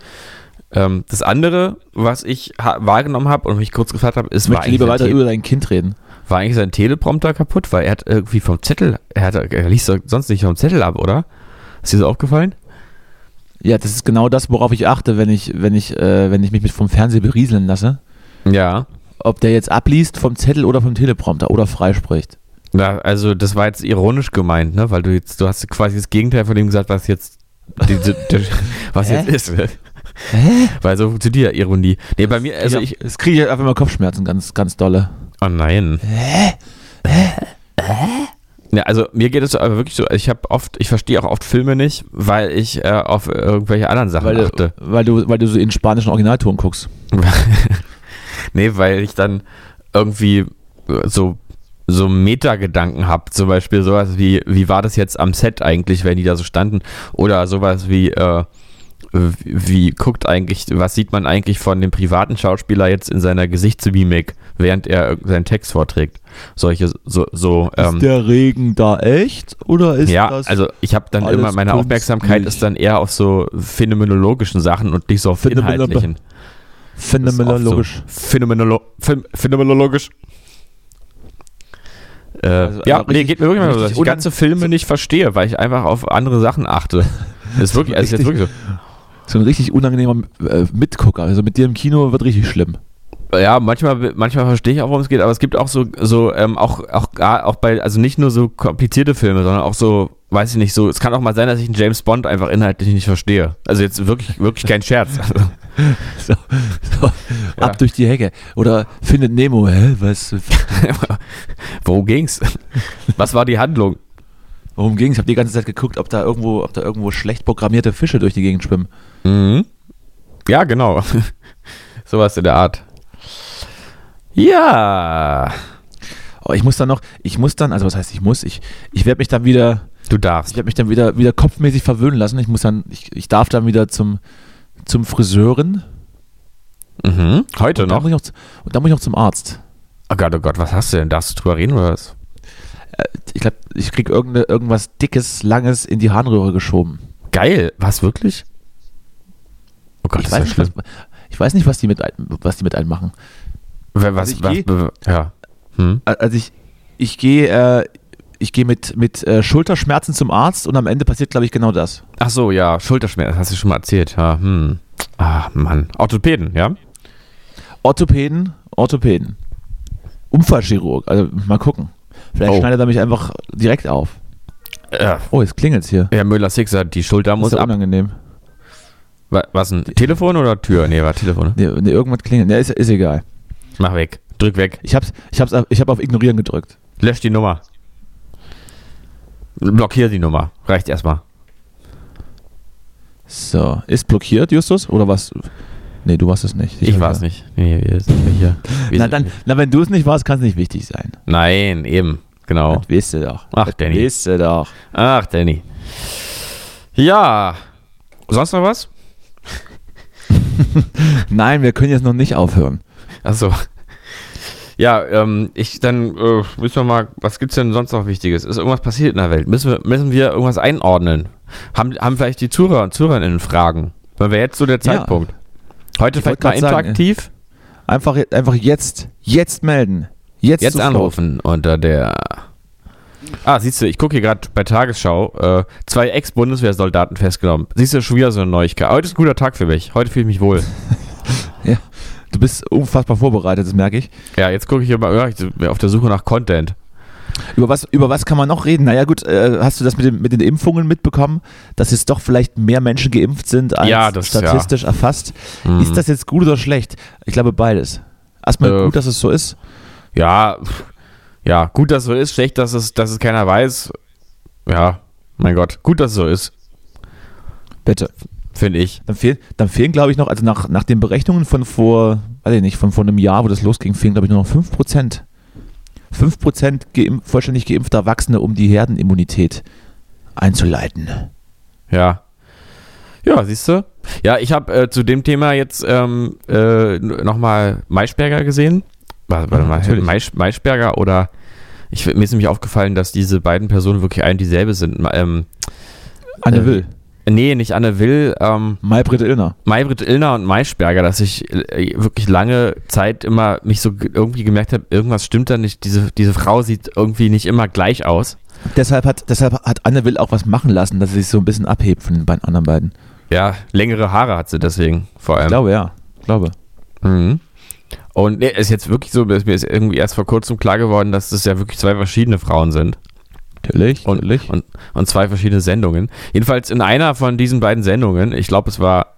Ähm, das andere, was ich ha- wahrgenommen habe und mich kurz gefragt habe, ist, Ich war lieber sein weiter Te- über dein Kind reden. war eigentlich sein Teleprompter kaputt, weil er hat irgendwie vom Zettel, er, hat, er liest sonst nicht vom Zettel ab, oder? Ist dir das aufgefallen? Ja, das ist genau das, worauf ich achte, wenn ich, wenn ich, äh, wenn ich mich mit vom Fernseher berieseln lasse. Ja. Ob der jetzt abliest vom Zettel oder vom Teleprompter oder freispricht. Ja, also das war jetzt ironisch gemeint, ne? Weil du jetzt, du hast quasi das Gegenteil von dem gesagt, was jetzt, die, die, die, <laughs> was Hä? jetzt ist. Hä? Weil so funktioniert ja Ironie. Nee, bei mir, also ich, Jetzt kriege ich einfach mal Kopfschmerzen, ganz, ganz dolle. oh nein. Ja, also mir geht es aber wirklich so, ich habe oft, ich verstehe auch oft Filme nicht, weil ich äh, auf irgendwelche anderen Sachen Weil achte. weil, du, weil du so in spanischen Originalton guckst. <laughs> nee, weil ich dann irgendwie so so Metagedanken habe, zum Beispiel sowas wie, wie war das jetzt am Set eigentlich, wenn die da so standen, oder sowas wie, äh, wie, wie guckt eigentlich, was sieht man eigentlich von dem privaten Schauspieler jetzt in seiner Gesichtsmimik, während er seinen Text vorträgt. Solche, so, so, ähm, ist der Regen da echt oder ist ja, das also ich habe dann immer, meine? Aufmerksamkeit ist dann eher auf so phänomenologischen Sachen und nicht so auf inhaltlichen. Phänomenologisch? So Phänomenolo Phän- phänomenologisch. Äh, Also ja, einfach nee, geht mir wirklich mal so, dass ich ganze Filme nicht verstehe, weil ich einfach auf andere Sachen achte. <laughs> Das ist wirklich, <laughs> also ist jetzt wirklich So ein richtig unangenehmer äh, Mitgucker. Also mit dir im Kino wird richtig schlimm. Ja, manchmal, manchmal verstehe ich auch, worum es geht, aber es gibt auch so, so ähm, auch, auch, auch bei, also nicht nur so komplizierte Filme, sondern auch so, weiß ich nicht, so, es kann auch mal sein, dass ich einen James Bond einfach inhaltlich nicht verstehe. Also jetzt wirklich, wirklich kein Scherz. <laughs> So, so Ja. ab durch die Hecke. Oder findet Nemo, hä? Was? <laughs> Worum ging's? Was war die Handlung? Worum ging Ich habe die ganze Zeit geguckt, ob da irgendwo, ob da irgendwo schlecht programmierte Fische durch die Gegend schwimmen. Mhm. Ja, genau. <laughs> Sowas in der Art. Ja. Aber ich muss dann noch, ich muss dann, also was heißt ich muss, ich, ich werde mich dann wieder, Du ich darfst. werde mich dann wieder, wieder kopfmäßig verwöhnen lassen. Ich muss dann, ich, ich darf dann wieder zum, zum Friseuren. Mhm. Heute Und dann, noch. muss ich noch und dann muss ich noch zum Arzt. Oh Gott, oh Gott, was hast du denn? Darfst du drüber reden oder was? Äh, Ich glaube, ich krieg irgende, irgendwas dickes, langes in die Harnröhre geschoben. Geil. Was, wirklich? Oh Gott, Ich ist weiß, ja nicht, was, schlimm. Ich weiß nicht, was die mit, ein- was die mit einem machen. Was, Also ich was, geh- ja. Hm? Also ich, ich gehe, äh, ich gehe mit, mit äh, Schulterschmerzen zum Arzt und am Ende passiert, glaube ich, genau das. Ach so, ja, Schulterschmerzen, hast du schon mal erzählt. Ja, hm. Ah, Mann. Orthopäden, ja? Orthopäden, Orthopäden. Unfallchirurg, also mal gucken. Vielleicht Oh. schneidet er mich einfach direkt auf. Ja, Oh, jetzt klingelt's hier. ja Müller-Sixer, die Schulter muss ist ja ab. unangenehm. Wa- Was, ein Telefon oder Tür? Nee, war Telefon. Nee, nee, irgendwas klingelt. Nee, ist, ist egal. Mach weg. Drück weg. Ich hab's, ich hab's, ich hab auf Ignorieren gedrückt. Lösch die Nummer. Blockier die Nummer. Reicht erstmal. So, ist blockiert, Justus? Oder was? Nee, du warst es nicht. Ich war es nicht. Nee, wir sind nicht hier. Wir Na, dann, na, wenn du es nicht warst, kann es nicht wichtig sein. Nein, eben. Genau. Das weißt du doch. Ach, das Danny. Weißt du doch. Ach, Danny. Ja. Sonst noch was? <laughs> Nein, wir können jetzt noch nicht aufhören. Achso. Ja, ähm, ich dann äh, müssen wir mal, was gibt's denn sonst noch Wichtiges? Ist irgendwas passiert in der Welt? Müssen wir, müssen wir irgendwas einordnen? Haben, haben vielleicht die Zuhörer und Zuhörerinnen Fragen? Weil wir jetzt so der Ja. Zeitpunkt. Heute Ich vielleicht mal grad sagen, interaktiv. Einfach, einfach jetzt, jetzt melden. Jetzt, Jetzt anrufen unter der. Ah, siehst du, ich gucke hier gerade bei Tagesschau. Äh, zwei Ex-Bundeswehrsoldaten festgenommen. Siehst du, schon wieder so eine Neuigkeit. Heute ist ein guter Tag für mich. Heute fühle ich mich wohl. <laughs> Du bist unfassbar vorbereitet, das merke ich. Ja, jetzt gucke ich immer ja, ich bin auf der Suche nach Content. Über was, über was kann man noch reden? Naja, gut, äh, hast du das mit, den- mit den Impfungen mitbekommen, dass jetzt doch vielleicht mehr Menschen geimpft sind als Ja, das- statistisch erfasst? Mhm. Ist das jetzt gut oder schlecht? Ich glaube beides. Erstmal Äh, gut, dass es so ist. Ja, ja, gut, dass es so ist. Schlecht, dass es, dass es keiner weiß. Ja, mein Gott, gut, dass es so ist, Bitte. finde ich. Dann fehlen, dann fehlen glaube ich, noch, also nach, nach den Berechnungen von vor, weiß ich nicht, von vor einem Jahr, wo das losging, fehlen, glaube ich, nur noch 5%. 5% geimpf, vollständig geimpfter Erwachsene, um die Herdenimmunität einzuleiten. Ja. Ja, siehst du? Ja, ich habe äh, zu dem Thema jetzt ähm, äh, nochmal Maischberger gesehen. Warte, warte mal. Maisch, Maischberger oder ich, mir ist nämlich aufgefallen, dass diese beiden Personen wirklich ein und dieselbe sind. Ähm, Anne Äh, Will, nee, nicht Anne Will, ähm, Maybrit Illner. Maybrit Illner und Maischberger, dass ich äh, wirklich lange Zeit immer mich so ge- irgendwie gemerkt habe, irgendwas stimmt da nicht. Diese, diese Frau sieht irgendwie nicht immer gleich aus. Deshalb hat, deshalb hat Anne Will auch was machen lassen, dass sie sich so ein bisschen abhebt von den beiden anderen beiden. Ja, längere Haare hat sie deswegen vor allem. Ich glaube, ja. Ich glaube. Mhm. Und nee, ist jetzt wirklich so, mir ist irgendwie erst vor kurzem klar geworden, dass das ja wirklich zwei verschiedene Frauen sind Natürlich, und, natürlich. und, und zwei verschiedene Sendungen. Jedenfalls in einer von diesen beiden Sendungen, ich glaube, es war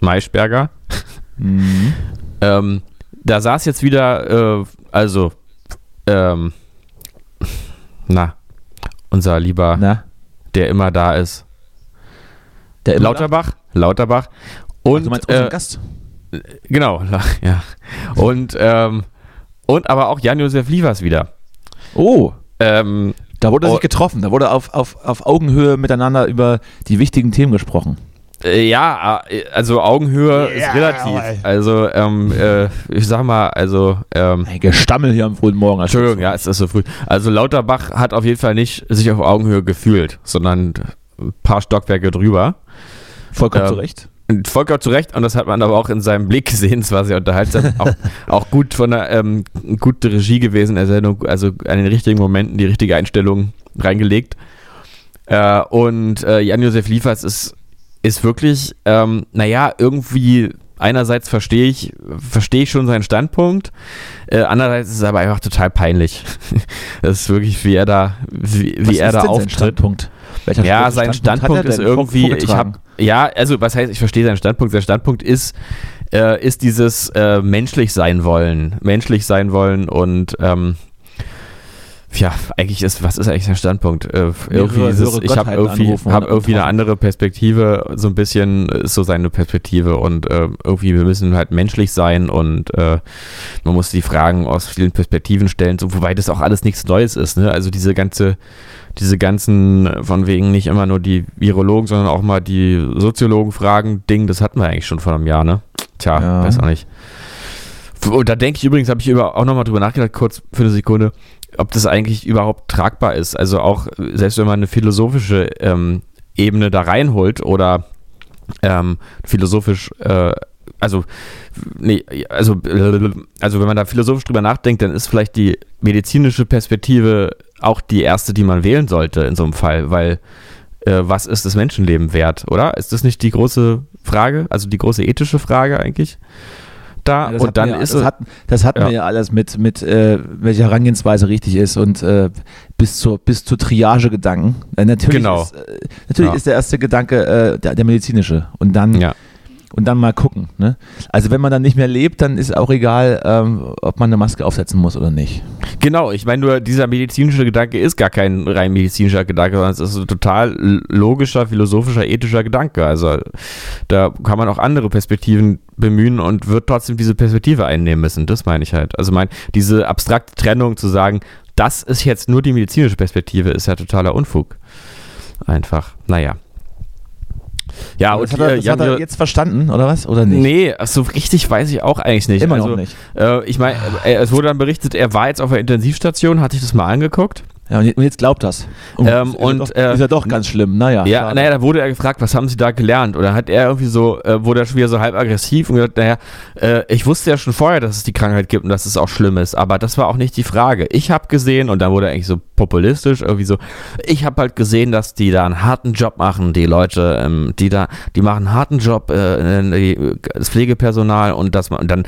Maischberger, <laughs> Mhm. ähm, da saß jetzt wieder, äh, also, ähm, na, unser lieber, Na, der immer da ist, der Lauterbach, Lauterbach. Und du meinst äh, Gast? Genau, <laughs> ja. Und ähm, und aber auch Jan-Josef Liefers wieder. Oh, Ähm, da wurde Oh. sich getroffen. Da wurde auf, auf, auf Augenhöhe miteinander über die wichtigen Themen gesprochen. Äh, ja, äh, also Augenhöhe ist relativ. Also, ähm, äh, ich sag mal, also, ähm, Gestammel hier am frühen Morgen. Entschuldigung, ja, es ist so früh. Also Lauterbach hat auf jeden Fall nicht sich auf Augenhöhe gefühlt, sondern ein paar Stockwerke drüber. Vollkommen Ähm, zu Recht. Vollkommen zu Recht, und das hat man aber auch in seinem Blick gesehen, es war sehr unterhaltsam, auch, <laughs> auch gut von der, ähm, gute Regie gewesen also an den richtigen Momenten die richtige Einstellung reingelegt. Äh, und äh, Jan-Josef Liefers ist, ist wirklich, ähm, naja, irgendwie einerseits verstehe ich, verstehe ich schon seinen Standpunkt, äh, andererseits ist es aber einfach total peinlich. <laughs> das ist wirklich, wie er da, wie, wie er ist da auftritt. Standpunkt? Welcher Ja, sein Standpunkt, er ist irgendwie, ich habe, ja, also was heißt, ich verstehe seinen Standpunkt. Sein Standpunkt ist, äh, ist dieses äh, menschlich sein wollen, menschlich sein wollen und ähm, ja, eigentlich ist, was ist eigentlich sein Standpunkt? Äh, irgendwie Mehrere dieses, höhere ich habe irgendwie, hab irgendwie eine andere Perspektive, so ein bisschen ist so seine Perspektive und äh, irgendwie, wir müssen halt menschlich sein und äh, man muss die Fragen aus vielen Perspektiven stellen, so, wobei das auch alles nichts Neues ist, ne? Also diese ganze, diese ganzen, äh, von wegen nicht immer nur die Virologen, sondern auch mal die Soziologen fragen, Ding, das hatten wir eigentlich schon vor einem Jahr, ne? Tja, Ja. weiß auch nicht. Und da denke ich übrigens, habe ich über, auch nochmal drüber nachgedacht, kurz für eine Sekunde, ob das eigentlich überhaupt tragbar ist. Also auch, selbst wenn man eine philosophische ähm, Ebene da reinholt oder ähm, philosophisch, äh, also, nee, also, also wenn man da philosophisch drüber nachdenkt, dann ist vielleicht die medizinische Perspektive auch die erste, die man wählen sollte in so einem Fall, weil äh, was ist das Menschenleben wert, oder? Ist das nicht die große Frage, also die große ethische Frage eigentlich? Da Ja, das und dann wir, ist das es. hatten, das hatten Ja. wir ja alles mit, mit äh, welche Herangehensweise richtig ist und äh, bis zur, bis zur Triage-Gedanken. Äh, natürlich Genau. ist, äh, natürlich Ja. ist der erste Gedanke äh, der, der medizinische und dann, Ja. und dann mal gucken. Ne? Also wenn man dann nicht mehr lebt, dann ist auch egal, ähm, ob man eine Maske aufsetzen muss oder nicht. Genau, ich meine nur, dieser medizinische Gedanke ist gar kein rein medizinischer Gedanke, sondern es ist ein total logischer, philosophischer, ethischer Gedanke. Also da kann man auch andere Perspektiven bemühen und wird trotzdem diese Perspektive einnehmen müssen. Das meine ich halt. Also mein, diese abstrakte Trennung zu sagen, das ist jetzt nur die medizinische Perspektive, ist ja totaler Unfug. Einfach. Naja. Ja, das und hat er, das hat er jetzt verstanden, oder was? Oder nicht? Nee, so richtig weiß ich auch eigentlich nicht. Immer noch also, nicht. Äh, ich meine, äh, es wurde dann berichtet, er war jetzt auf der Intensivstation, hatte ich das mal angeguckt. Ja, und jetzt- und glaubt das. Oh, Ähm, ist, und, ja doch, äh, ist ja doch ganz schlimm. Naja. Ja, schade. naja, da wurde er gefragt, was haben Sie da gelernt? Oder hat er irgendwie so, äh, wurde er schon wieder so halb aggressiv und gesagt, naja, äh, ich wusste ja schon vorher, dass es die Krankheit gibt und dass es auch schlimm ist, aber das war auch nicht die Frage. Ich habe gesehen, und dann wurde er eigentlich so populistisch, irgendwie so, ich habe halt gesehen, dass die da einen harten Job machen, die Leute, ähm, die da, die machen einen harten Job, äh, das Pflegepersonal und dass man, und dann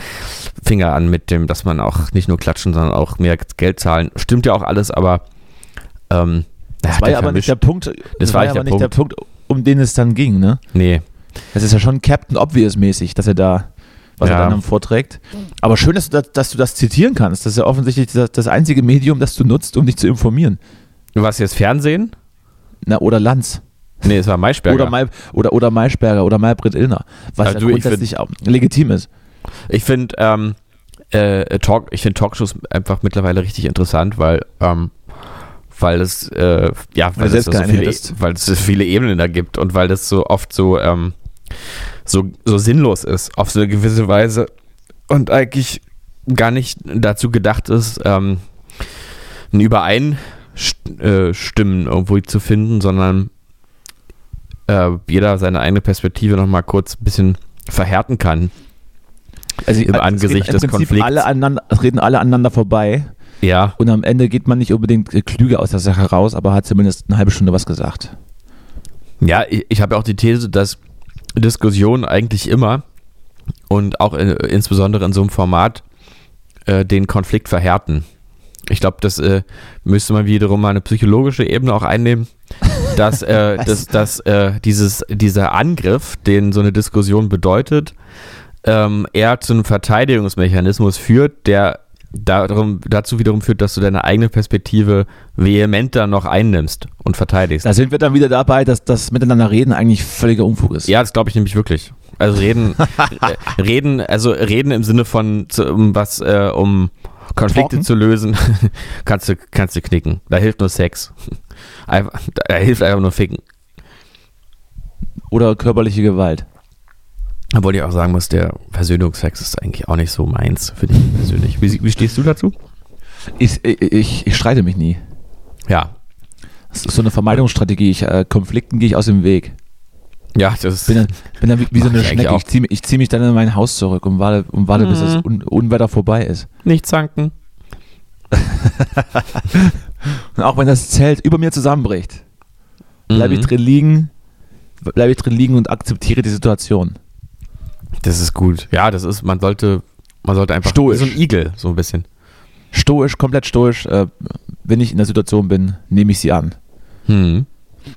fing er an mit dem, dass man auch nicht nur klatschen, sondern auch mehr Geld zahlen. Stimmt ja auch alles, aber ähm, Das war ja aber nicht der Punkt. Das, war ja aber nicht der Punkt, um den es dann ging, ne? Nee. Das ist ja schon Captain Obvious mäßig, dass er da was Ja. er dann vorträgt. Aber schön, dass du, das, dass du das zitieren kannst. Das ist ja offensichtlich das, das einzige Medium, das du nutzt, um dich zu informieren. Du warst jetzt Fernsehen? Na, oder Lanz. Nee, es war Maischberger. Oder, Mai, oder, oder Maischberger oder Maybrit Illner. Was Also ja du, grundsätzlich auch legitim ist. Ich finde ähm, äh, Talk, ich finde Talkshows einfach mittlerweile richtig interessant, weil ähm, weil es äh, ja weil Weil es so viele, hättest. weil es so viele Ebenen da gibt und weil das so oft so ähm, so so sinnlos ist auf so eine gewisse Weise und eigentlich gar nicht dazu gedacht ist ähm, ein Übereinstimmen äh, irgendwo zu finden, sondern äh, jeder seine eigene Perspektive noch mal kurz ein bisschen verhärten kann. Also Im es Angesicht des Konflikts. Alle aneinander, es reden alle aneinander vorbei Ja, und am Ende geht man nicht unbedingt äh, klüger aus der Sache raus, aber hat zumindest eine halbe Stunde was gesagt. Ja, ich, ich habe ja auch die These, dass Diskussionen eigentlich immer und auch äh, insbesondere in so einem Format äh, den Konflikt verhärten. Ich glaube, das äh, müsste man wiederum mal eine psychologische Ebene auch einnehmen, <laughs> dass, äh, dass, dass äh, dieses, dieser Angriff, den so eine Diskussion bedeutet, ähm, eher zu einem Verteidigungsmechanismus führt, der darum, dazu wiederum führt, dass du deine eigene Perspektive vehementer noch einnimmst und verteidigst. Da sind wir dann wieder dabei, dass das Miteinander reden eigentlich völliger Unfug ist. Ja, das glaube ich nämlich wirklich. Also reden, <laughs> äh, reden, also reden im Sinne von zu, um was, äh, um Konflikte Talken? zu lösen, <laughs> kannst du, kannst du knicken. Da hilft nur Sex. Einfach, da hilft einfach nur Ficken. Oder körperliche Gewalt. Obwohl ich auch sagen muss, der Versöhnungsex ist eigentlich auch nicht so meins, finde ich persönlich. Wie, wie stehst du dazu? Ich, ich, ich streite mich nie. Ja. Das ist so eine Vermeidungsstrategie. Ich, äh, Konflikten gehe ich aus dem Weg. Ja, das Bin dann, bin dann wie, wie so eine ich Schnecke. Ich ziehe ich zieh mich dann in mein Haus zurück und warte, und warte bis Mhm. das Un Unwetter vorbei ist. nicht zanken. <laughs> Und auch wenn das Zelt über mir zusammenbricht, bleibe ich Mhm. drin liegen, bleibe ich drin liegen und akzeptiere die Situation. Das ist gut. Ja, das ist, man sollte, man sollte einfach Stoisch. so ein Igel, so ein bisschen. Stoisch, komplett stoisch. Äh, wenn ich in der Situation bin, nehme ich sie an. Hm.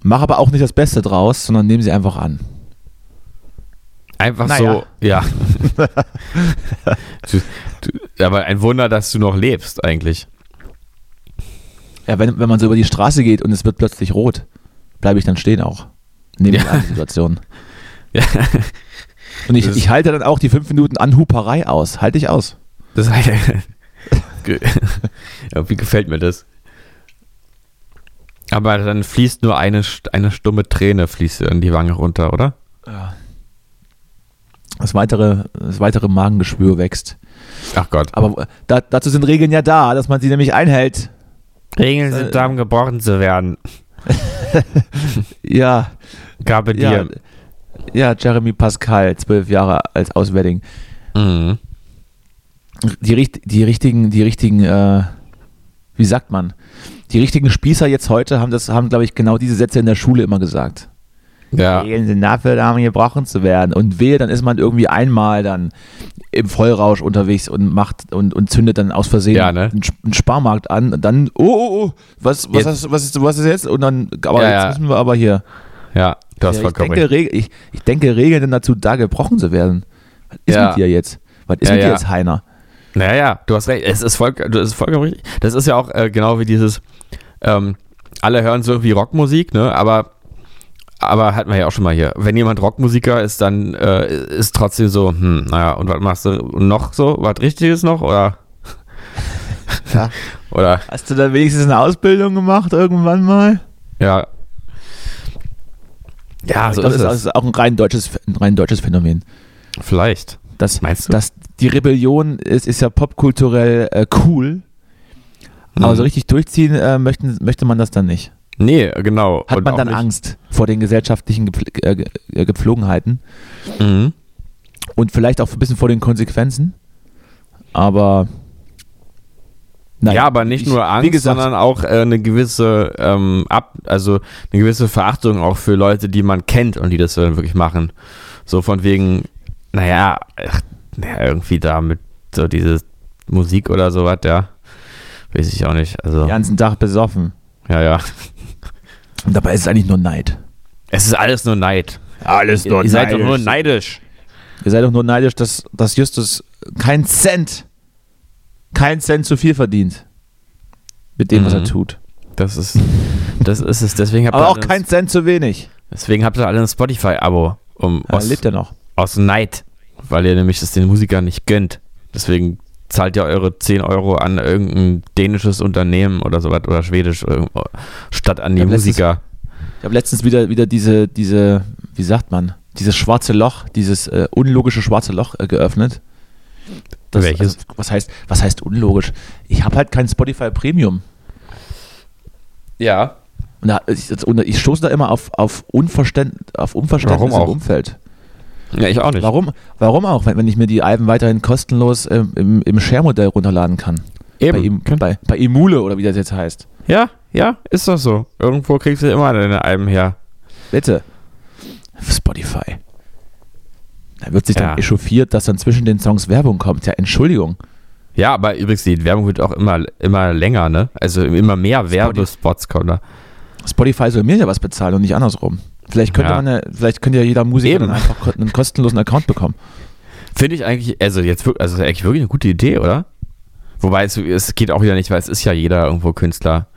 Mach aber auch nicht das Beste draus, sondern nehme sie einfach an. Einfach Naja. so, ja. <laughs> du, du, aber ein Wunder, dass du noch lebst, eigentlich. Ja, wenn, wenn man so über die Straße geht und es wird plötzlich rot, bleibe ich dann stehen auch. Nehme ich Ja. an die Situation. <laughs> Ja, Und ich, ich halte dann auch die fünf Minuten Anhuperei aus. Halte ich aus. das <laughs> <laughs> ja, wie gefällt mir das? Aber dann fließt nur eine, eine stumme Träne fließt in die Wange runter, oder? Das weitere, das weitere Magengeschwür wächst. Ach Gott. Aber da, dazu sind Regeln ja da, dass man sie nämlich einhält. Regeln sind da, um geboren zu werden. <laughs> Ja, Gabe ja, dir. ja, Jeremy Pascal, zwölf Jahre als Auswärtigen. Mhm. Die, die richtigen, die richtigen, äh, wie sagt man? Die richtigen Spießer jetzt heute haben das, haben, glaube ich, genau diese Sätze in der Schule immer gesagt. Ja. Regeln sind dafür da, um gebrochen zu werden. Und wehe, dann ist man irgendwie einmal dann im Vollrausch unterwegs und macht und, und zündet dann aus Versehen Ja, ne? einen, Sp- einen Sparmarkt an und dann, oh, oh, oh, was, was, Jetzt- hast, was, ist, was ist jetzt? Und dann, aber Ja, jetzt ja. müssen wir aber hier. Ja, du hast Ja, ich, vollkommen denke, ich, ich denke, Regeln sind dazu da, gebrochen zu werden. Was ist Ja. mit dir jetzt? Was ist Ja, mit dir jetzt, Heiner? Naja, du hast recht. Es ist, voll, das ist vollkommen richtig. Das ist ja auch äh, genau wie dieses, ähm, alle hören so irgendwie Rockmusik, ne? Aber, aber hatten wir ja auch schon mal hier. Wenn jemand Rockmusiker ist, dann äh, ist trotzdem so, hm, naja, und was machst du noch so? Was Richtiges noch? Oder? Ja. <laughs> Oder, Hast du da wenigstens eine Ausbildung gemacht irgendwann mal? ja. Ja, so das ist also auch ein rein deutsches, ein rein deutsches Phänomen. Vielleicht. Das, Meinst du? Das, die Rebellion ist, ist ja popkulturell äh, cool, aber Mhm. so richtig durchziehen äh, möchten, möchte man das dann nicht. Nee, genau. Hat Und man dann nicht- Angst vor den gesellschaftlichen Gepfl äh, äh, Gepflogenheiten Mhm. und vielleicht auch ein bisschen vor den Konsequenzen. Aber naja, ja, aber nicht ich- nur Angst, gesagt, sondern auch äh, eine gewisse ähm, ab, also eine gewisse Verachtung auch für Leute, die man kennt und die das dann wirklich machen. So von wegen, naja, ach, naja irgendwie da mit so diese Musik oder sowas, ja. Weiß ich auch nicht. Also, den ganzen Tag besoffen. ja, ja. Und dabei ist es eigentlich nur Neid. Es ist alles nur Neid. Alles Ihr, ihr seid doch nur neidisch. Ihr seid doch nur neidisch, dass, dass Justus keinen Cent, keinen Cent zu viel verdient. Mit dem, was er Mhm. tut. Das ist, das ist es. Deswegen habt, Aber ihr auch keinen Cent zu wenig. deswegen habt ihr alle ein Spotify-Abo. Um, Ja, aus, lebt er noch. aus Neid, weil ihr nämlich das den Musikern nicht gönnt. Deswegen zahlt ihr eure 10 Euro an irgendein dänisches Unternehmen oder sowas oder schwedisch irgendwo, statt an die Ich hab letztens- Musiker. Ich habe letztens wieder, wieder diese, diese, wie sagt man, dieses schwarze Loch, dieses äh, unlogische schwarze Loch äh, geöffnet. Welches? Also, was, heißt, was heißt unlogisch? Ich habe halt kein Spotify Premium. Ja. Da, ich, ich stoße da immer auf, auf, Unverständ, auf Unverständnis im Umfeld. Ja, ich auch nicht. Warum, warum auch, wenn, wenn ich mir die Alben weiterhin kostenlos ähm, im, im Share-Modell runterladen kann? Eben. Bei, bei, bei Emule oder wie das jetzt heißt. ja, ja, ist doch so. Irgendwo kriegst du immer deine Alben her. Bitte. Spotify. Da wird sich Ja. dann echauffiert, dass dann zwischen den Songs Werbung kommt. Ja, Entschuldigung. Ja, aber übrigens, die Werbung wird auch immer, immer länger, ne? Also immer mehr Werbespots kommen da. Spotify soll mir ja was bezahlen und nicht andersrum. Vielleicht könnte Ja. man ja, vielleicht könnte ja jeder Musiker Eben. dann einfach einen kostenlosen Account bekommen. Finde ich eigentlich, also jetzt also eigentlich wirklich eine gute Idee, oder? Wobei es, es geht auch wieder nicht, weil es ist ja jeder irgendwo Künstler.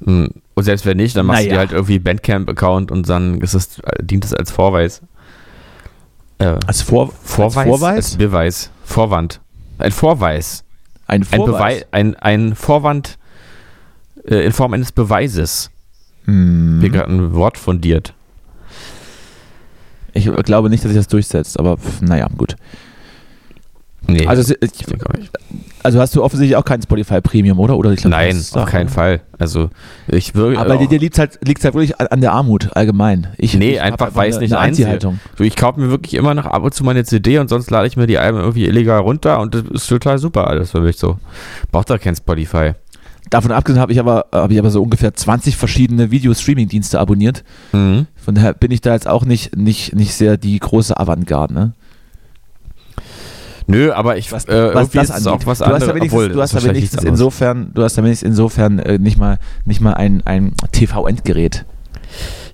Mm, Und selbst wenn nicht, dann machst du Naja. dir halt irgendwie Bandcamp-Account und dann ist es, dient es als Vorweis. Äh, Als, Vor Vorweis? als Vorweis? Als Beweis. Vorwand. Ein Vorweis. ein Ein, Vorweis. Beweis, ein, ein Vorwand äh, in Form eines Beweises. Hm. Wie gerade ein Wort fundiert. Ich glaube nicht, dass sich das durchsetzt, aber pf, naja, gut. Nee, Also, ich ich. Also hast du offensichtlich auch kein Spotify Premium, oder? oder glaub, Nein, auf doch- keinen Fall. Also, ich würde. Aber dir, dir liegt halt, liegt's halt wirklich an- der Armut allgemein. Ich, Nee, ich einfach, weil ich eine, nicht eine. Du, ich kaufe mir wirklich immer noch ab und zu meine CD und sonst lade ich mir die Alben irgendwie illegal runter und das ist total super alles für mich so. Braucht da kein Spotify. Davon abgesehen habe ich aber habe ich aber so ungefähr 20 verschiedene Video-Streaming-Dienste abonniert. Mhm. Von daher bin ich da jetzt auch nicht, nicht, nicht sehr die große Avantgarde. Ne? Nö, aber ich, Was, äh, was das ist es auch was du hast ja wenigstens, obwohl, du hast ja wenigstens insofern, du hast ja wenigstens insofern äh, nicht mal, nicht mal ein, ein TV-Endgerät.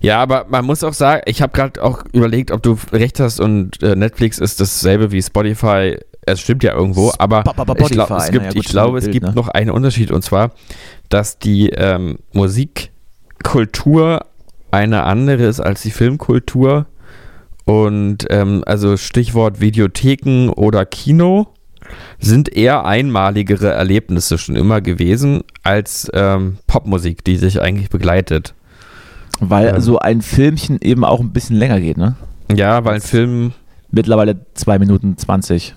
Ja, aber man muss auch sagen, ich habe gerade auch überlegt, ob du recht hast und äh, Netflix ist dasselbe wie Spotify. Es stimmt ja irgendwo, aber Spotify, ich, glaub, es gibt, naja, gut, ich glaube, es Bild, gibt ne? noch einen Unterschied und zwar, dass die ähm, Musikkultur eine andere ist als die Filmkultur. Und ähm, also Stichwort Videotheken oder Kino sind eher einmaligere Erlebnisse schon immer gewesen als ähm, Popmusik, die sich eigentlich begleitet. Weil Ähm. so ein Filmchen eben auch ein bisschen länger geht, ne? Ja, weil ein Film Mittlerweile 2 Minuten 20.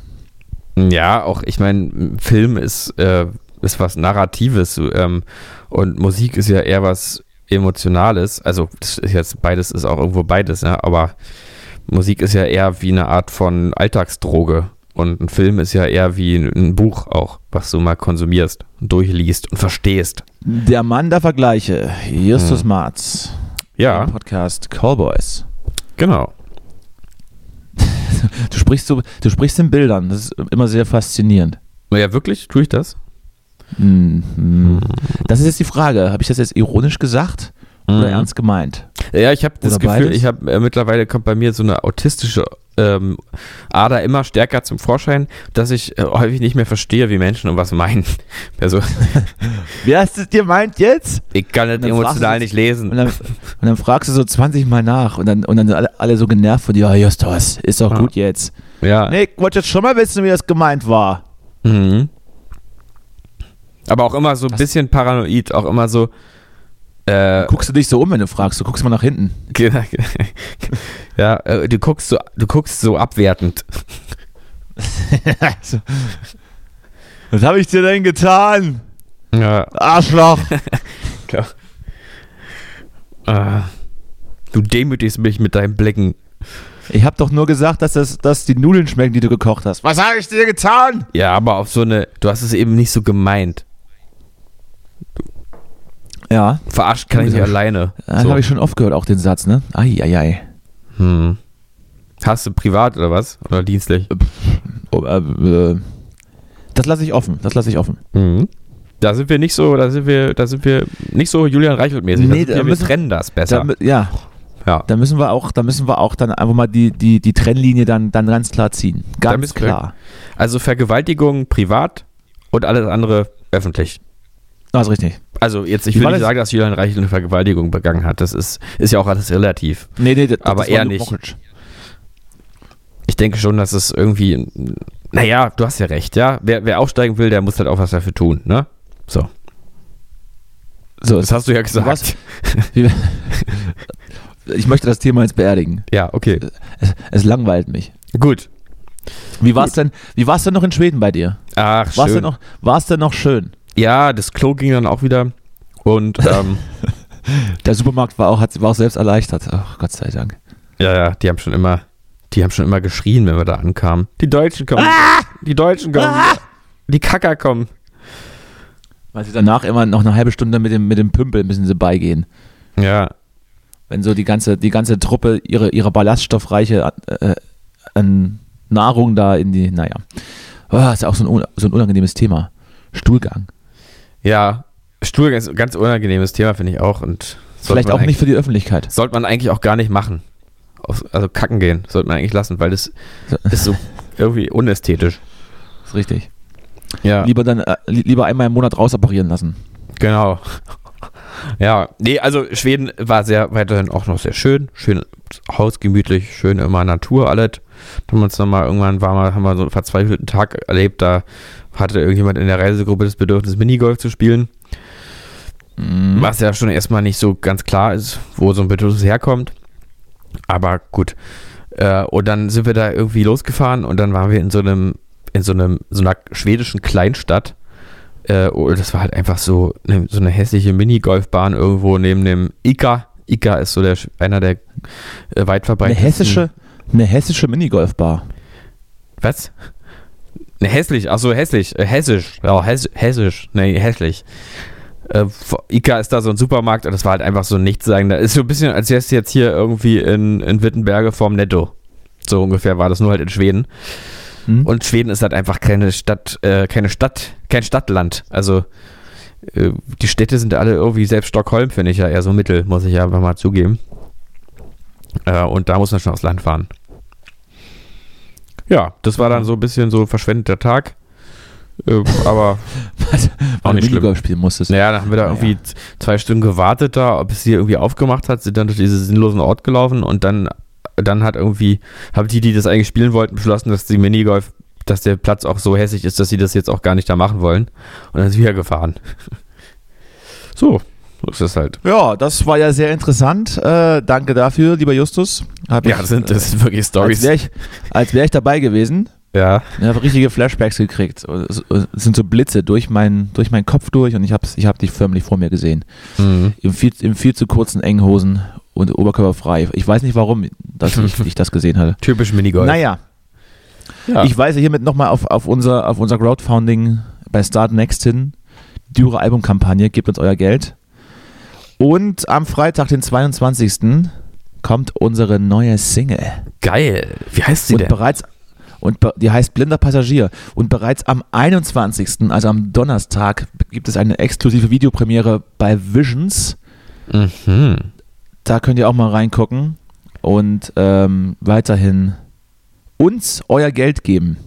Ja, auch, ich meine, Film ist, äh, ist was Narratives ähm, und Musik ist ja eher was Emotionales. Also, das ist jetzt beides ist auch irgendwo beides, ja, aber Musik ist ja eher wie eine Art von Alltagsdroge und ein Film ist ja eher wie ein, Buch auch, was du mal konsumierst, und durchliest und verstehst. Der Mann der Vergleiche, Justus Marz. Ja, Podcast Callboys. genau. <laughs> Du sprichst, so, du sprichst in Bildern, das ist immer sehr faszinierend. Ja, wirklich? Tue ich das? Mhm. Das ist jetzt die Frage, habe ich das jetzt ironisch gesagt oder Mhm. ernst gemeint? Ja, ich habe das Oder Gefühl, beides? ich habe äh, mittlerweile kommt bei mir so eine autistische ähm, Ader immer stärker zum Vorschein, dass ich äh, häufig nicht mehr verstehe, wie Menschen und was meinen. <laughs> Also <laughs> Wer hast es dir meint jetzt? ich kann das emotional du- nicht lesen. Und dann, und dann fragst du so 20 Mal nach und dann, und dann sind alle, alle so genervt von dir, ja, Justus, ist doch Ja. gut jetzt. Ja. Nee, ich wollte jetzt schon mal wissen, wie das gemeint war. Mhm. Aber auch immer so ein bisschen paranoid, auch immer so. Äh, Guckst du dich so um, wenn du fragst, du guckst mal nach hinten. <laughs> genau. ja, äh, du guckst so, du guckst so abwertend. So. Was habe ich dir denn getan? Ja, Arschloch. <laughs> klar. Ah, du demütigst mich mit deinen Blicken. Ich habe doch nur gesagt, dass, das, dass die Nudeln schmecken, die du gekocht hast. Was habe ich dir getan? Ja, aber auf so eine, du hast es eben nicht so gemeint. Ja, Verarscht kann ich nicht alleine. das So. habe ich schon oft gehört, auch den Satz, ne? Eieiei. Hm. Hast du privat oder was? Oder dienstlich? Oh, äh, äh, das lasse ich offen, das lasse ich offen. Mhm. Da sind wir nicht so, da sind wir, da sind wir nicht so Julian Reichelt-mäßig. Nee, da wir, wir müssen- trennen das besser. Da, ja, ja. da müssen wir auch, da müssen wir auch dann einfach mal die, die, die Trennlinie dann, dann ganz klar ziehen. Ganz wir- klar. Also Vergewaltigung privat und alles andere öffentlich. Das ist richtig. Also jetzt, ich will war nicht das? sagen, dass Julian Reichelt eine Vergewaltigung begangen hat. Das ist, ist ja auch alles relativ. Nee, nee, das, Aber das war eher nicht. Mockridge. Ich denke schon, dass es irgendwie, naja, du hast ja recht, ja. Wer, wer aufsteigen will, der muss halt auch was dafür tun, ne? So. So, Das hast du ja gesagt. Was? <laughs> Ich möchte das Thema jetzt beerdigen. Ja, okay. Es, es langweilt mich. Gut. Wie war es denn, wie war's denn noch in Schweden bei dir? Ach, War es schön. denn, noch- war's denn noch schön? Ja, das Klo ging dann auch wieder. Und ähm, <laughs> Der Supermarkt war auch, hat, war auch selbst erleichtert. Ach, Gott sei Dank. ja, ja, die haben schon immer, die haben schon immer geschrien, wenn wir da ankamen. Die Deutschen kommen. Die Deutschen kommen. Die Kacker kommen. Weil sie danach immer noch eine halbe Stunde mit dem, mit dem Pümpel müssen sie beigehen. Ja, Wenn so die ganze, die ganze Truppe ihre, ihre ballaststoffreiche äh, an Nahrung da in die, naja. Oh, ist ja auch so ein, so ein unangenehmes Thema. Stuhlgang. Ja. Stuhlgang ist ein ganz unangenehmes Thema, finde ich auch. Und Vielleicht auch nicht für die Öffentlichkeit. Sollte man eigentlich auch gar nicht machen. Also kacken gehen, sollte man eigentlich lassen, weil das ist so irgendwie unästhetisch. Ist richtig. Ja, Lieber dann äh, li- lieber einmal im Monat rausoperieren lassen. genau. <laughs> Ja, nee, also Schweden war sehr weiterhin auch noch sehr schön. Schön hausgemütlich, schön immer Natur, alles. Dann haben wir uns nochmal irgendwann war mal, haben wir so einen verzweifelten Tag erlebt, da hatte irgendjemand in der Reisegruppe das Bedürfnis, Minigolf zu spielen. Mhm. Was ja schon erstmal nicht so ganz klar ist, wo so ein Bedürfnis herkommt. Aber gut. Äh, und dann sind wir da irgendwie losgefahren und dann waren wir in so einem, in so einem, so einer schwedischen Kleinstadt. Äh, das war halt einfach so eine, so eine hässliche Minigolfbahn irgendwo neben dem Ika. Ika ist so der, einer der äh, weit Eine verbreiteten. hessische, eine hessische Minigolfbar. Was? Ne, hässlich, ach so, hässlich, äh, hessisch, ja, hess, hessisch, nee, hässlich. Äh, Ika ist da so ein Supermarkt und das war halt einfach so nichts sagen. Da ist so ein bisschen, als wärst du jetzt hier irgendwie in, in Wittenberge vorm Netto. So ungefähr war das nur halt in Schweden. Hm? Und Schweden ist halt einfach keine Stadt, äh, keine Stadt, kein Stadtland. Also äh, die Städte sind alle irgendwie, selbst Stockholm finde ich ja eher so mittel, muss ich ja einfach mal zugeben. Äh, und da muss man schon aufs Land fahren. Ja, das war dann so ein bisschen so verschwendeter Tag. Äh, aber <laughs> Was? Du nicht schlimm. Spielen musstest. naja, dann haben wir da Naja. irgendwie z- zwei Stunden gewartet da, ob es sie irgendwie aufgemacht hat, sind dann durch diesen sinnlosen Ort gelaufen und dann, dann hat irgendwie, haben die, die das eigentlich spielen wollten, beschlossen, dass die Minigolf, dass der Platz auch so hässlich ist, dass sie das jetzt auch gar nicht da machen wollen. Und dann ist wieder gefahren. <laughs> so, so ist halt. Ja, das war ja sehr interessant. Äh, danke dafür, lieber Justus. Hab Ja, ich, das sind, das sind wirklich als Stories. wäre ich, als wär ich dabei gewesen. Ja, Ich habe richtige Flashbacks gekriegt. Es sind so Blitze durch, mein, durch meinen Kopf durch und ich habe ich hab dich förmlich vor mir gesehen. mhm. Im viel, Im viel zu kurzen engen Hosen und oberkörperfrei. Ich weiß nicht warum, dass ich, <laughs> ich das gesehen hatte. typisch Minigolf. Naja, ja. ich weise hiermit nochmal auf, auf, unser, auf unser Crowdfunding bei Start Next hin. Eure Albumkampagne, gebt uns euer Geld. Und am Freitag, den 22. kommt unsere neue Single. geil. Wie heißt sie und denn? bereits und be- die heißt Blinder Passagier und bereits am 21., also am Donnerstag, gibt es eine exklusive Videopremiere bei Visions Mhm. Da könnt ihr auch mal reingucken und ähm, weiterhin uns euer Geld geben.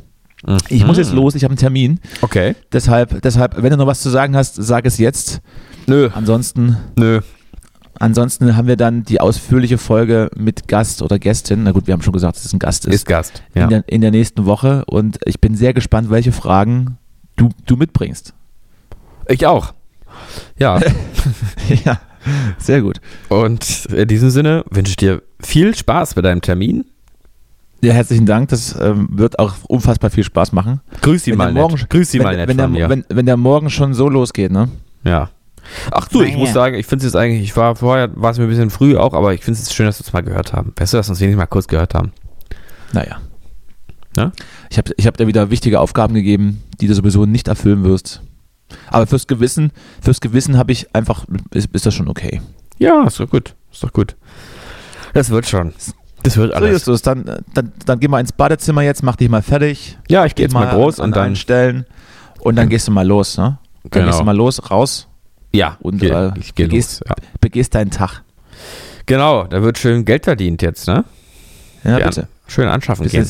Ich muss jetzt los, ich habe einen Termin. Okay. Deshalb, deshalb, wenn du noch was zu sagen hast, sag es jetzt. Nö. Ansonsten, Nö. ansonsten haben wir dann die ausführliche Folge mit Gast oder Gästin. Na gut, wir haben schon gesagt, dass es ein Gast ist. Ist Gast. Ja. in, der, in der nächsten Woche und ich bin sehr gespannt, welche Fragen du, du mitbringst. Ich auch. Ja. <laughs> ja, sehr gut. Und in diesem Sinne wünsche ich dir viel Spaß bei deinem Termin. Ja, herzlichen Dank. Das ähm, wird auch unfassbar viel Spaß machen. Grüß sie mal morgen, nett. Grüß sie mal nett wenn, von der, mir. wenn, wenn der morgen schon so losgeht, ne? ja. Ach du, ich muss sagen, ich finde es jetzt eigentlich, ich war vorher, war es mir ein bisschen früh auch, aber ich finde es schön, dass wir es mal gehört haben. Weißt du, dass wir uns wenigstens mal kurz gehört haben. Naja. Ne? Ich habe ich hab dir wieder wichtige Aufgaben gegeben, die du sowieso nicht erfüllen wirst. Aber fürs Gewissen, fürs Gewissen habe ich einfach, ist, ist das schon okay. Ja, ist doch gut. Ist doch gut. Das wird schon. Das wird So, alles. Justus, dann, dann, dann geh mal ins Badezimmer jetzt, mach dich mal fertig. ja, ich gehe jetzt mal groß an, an dann. Stellen und dann gehst du mal los, ne? Dann Genau. gehst du mal los, raus Ja, und geh, äh, ich gehe begehst, los. Ja. begehst deinen Tag. Genau, da wird schön Geld verdient jetzt, ne? Ja, Ja, bitte. Schön anschaffen Das gehen.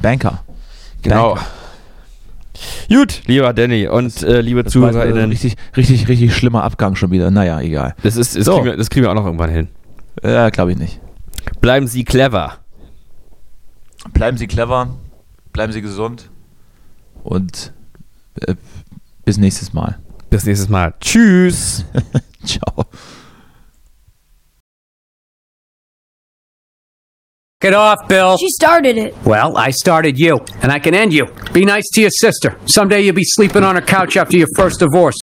Banker. Genau. Banker. Gut, lieber Danny und äh, liebe Das war jetzt ein ZuhörerInnen. richtig, richtig, richtig schlimmer Abgang schon wieder. Naja, egal. Das, ist, das, So. kriegen wir, das kriegen wir auch noch irgendwann hin. Ja, glaube ich nicht. Bleiben Sie clever. Bleiben Sie clever, bleiben Sie gesund und äh, bis nächstes Mal. Bis nächstes Mal. Tschüss. <laughs> Ciao. Get off, Bill. She started it. Well, I started you, and I can end you. Be nice to your sister. Someday you'll be sleeping on her couch after your first divorce.